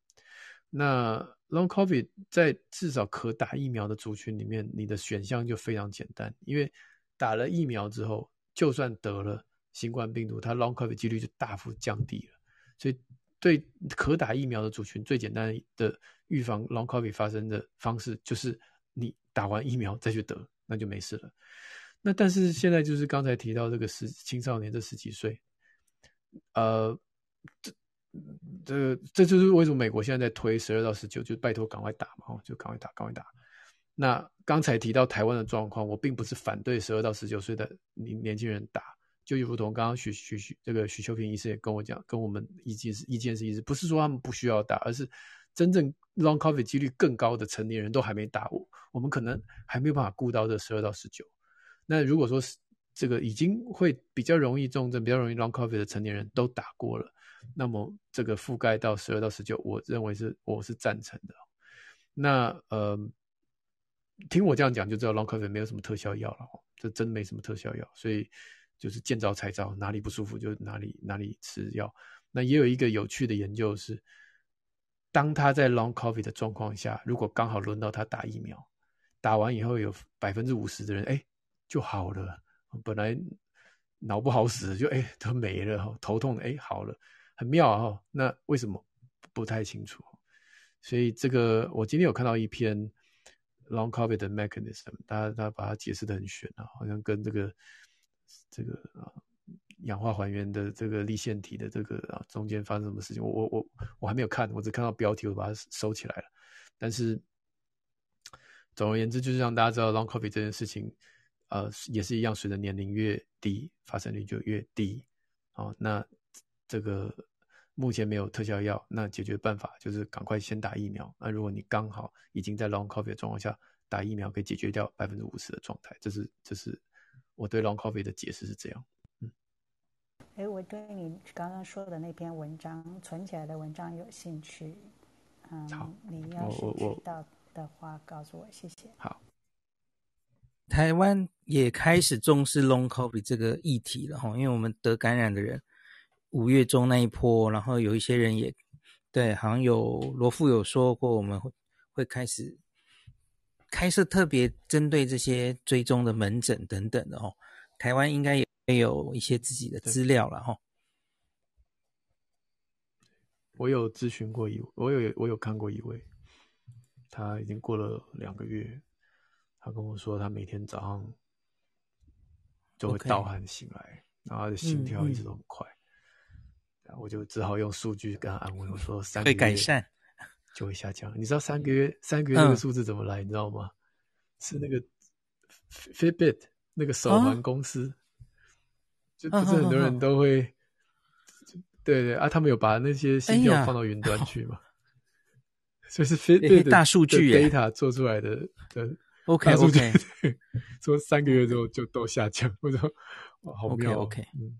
那 Long COVID 在至少可打疫苗的族群里面，你的选项就非常简单，因为打了疫苗之后，就算得了新冠病毒，它 Long COVID 几率就大幅降低了。所以，对可打疫苗的族群，最简单的预防 Long COVID 发生的方式，就是你打完疫苗再去得，那就没事了。那但是现在就是刚才提到这个十青少年这十几岁，呃，这这这就是为什么美国现在在推十二到十九，就拜托赶快打嘛，就赶快打，赶快打。那刚才提到台湾的状况，我并不是反对十二到十九岁的年年轻人打。就如同刚刚许许许这个许秋萍医师也跟我讲，跟我们意见是意见是一致，不是说他们不需要打，而是真正 long COVID 几率更高的成年人都还没打，我我们可能还没有办法顾到这十二到十九。那如果说是这个已经会比较容易重症、比较容易 long COVID 的成年人都打过了，那么这个覆盖到十二到十九，我认为是我是赞成的。那呃，听我这样讲就知道 long COVID 没有什么特效药了，这真没什么特效药，所以。就是见招拆招，哪里不舒服就哪里哪里吃药。那也有一个有趣的研究是，当他在 long COVID 的状况下，如果刚好轮到他打疫苗，打完以后有百分之五十的人哎就好了，本来脑不好使就哎都没了，头痛哎好了，很妙啊。那为什么不太清楚？所以这个我今天有看到一篇 long COVID 的 mechanism，大家大家把它解释得很玄啊，好像跟这个。这个啊，氧化还原的这个立线体的这个啊，中间发生什么事情？我我我我还没有看，我只看到标题，我把它收起来了。但是总而言之，就是让大家知道 Long COVID 这件事情，呃，也是一样，随着年龄越低，发生率就越低。哦，那这个目前没有特效药，那解决办法就是赶快先打疫苗。那如果你刚好已经在 Long COVID 的状况下，打疫苗可以解决掉百分之五十的状态，这是这是。我对 long COVID 的解释是这样，嗯，哎，我对你刚刚说的那篇文章存起来的文章有兴趣，嗯，好，你要是知道的话，告诉我，谢谢。好，台湾也开始重视 long COVID 这个议题了哈，因为我们得感染的人五月中那一波，然后有一些人也对，好像有罗富有说过，我们会会开始。开设特别针对这些追踪的门诊等等的哦，台湾应该也有一些自己的资料了哈。我有咨询过一，我有我有看过一位，他已经过了两个月，他跟我说他每天早上就会盗汗醒来.然后他的心跳一直都很快，我就只好用数据跟他安慰，我说三个月会改善 就会下降。你知道三个月三个月这个数字怎么来？嗯、你知道吗？是那个 Fitbit 那个手环公司。啊就不是很多人都会，啊、对对啊，他们有把那些心跳放到云端去嘛？哎、所以是 Fitbit 大数据 data 做出来的的 OK OK，说三个月之后就都下降，我说哇好妙 OK, 嗯，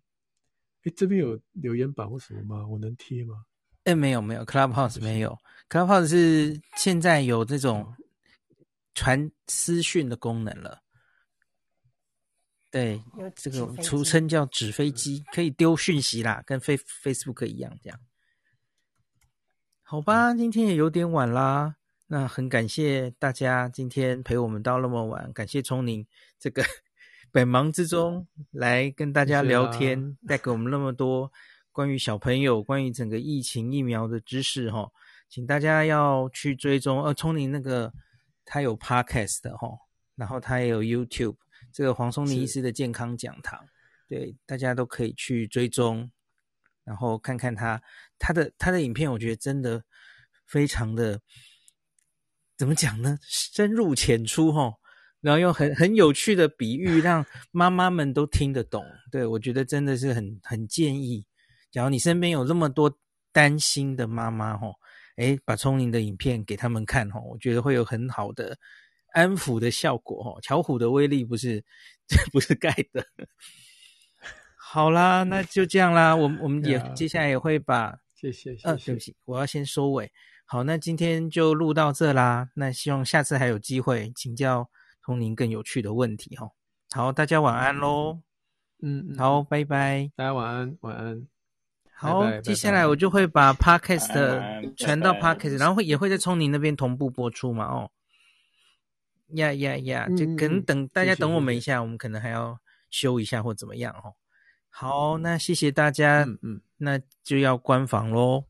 哎这边有留言板或什么吗？我能贴吗？哎没有没有 Clubhouse 没有 Clubhouse 是现在有这种传私讯的功能了。对，这个俗称叫纸飞机，可以丢讯息啦，跟 Face Facebook 一样，这样。好吧，今天也有点晚啦，那很感谢大家今天陪我们到那么晚，感谢聪宁这个百忙之中来跟大家聊天，带给我们那么多关于小朋友、关于整个疫情疫苗的知识哈，请大家要去追踪。呃，聪宁那个他有 Podcast 的哈，然后他也有 YouTube。这个黄松林医师的健康讲堂，对，大家都可以去追踪，然后看看他他的他的影片，我觉得真的非常的怎么讲呢？深入浅出哈，然后用很很有趣的比喻，让妈妈们都听得懂。对，我觉得真的是很很建议，假如你身边有这么多担心的妈妈哈，诶，把聪明的影片给他们看哈，我觉得会有很好的。安抚的效果哦，巧虎的威力不是 不是盖的。好啦，那就这样啦。我我们也接下来也会把谢谢谢谢。呃，对不起，我要先收尾。好，那今天就录到这啦。那希望下次还有机会请教聪宁更有趣的问题哦。好，大家晚安喽。嗯，好，拜拜。大家晚安，晚安。好，拜拜，接下来我就会把 Podcast 传到 Podcast，然后会也会在聪宁那边同步播出嘛。哦。呀呀呀！就可能等、嗯、大家等我们一下，我们可能还要修一下或怎么样哦。好，那谢谢大家，嗯嗯，那就要关房喽。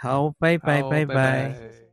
好，拜拜拜拜。拜拜。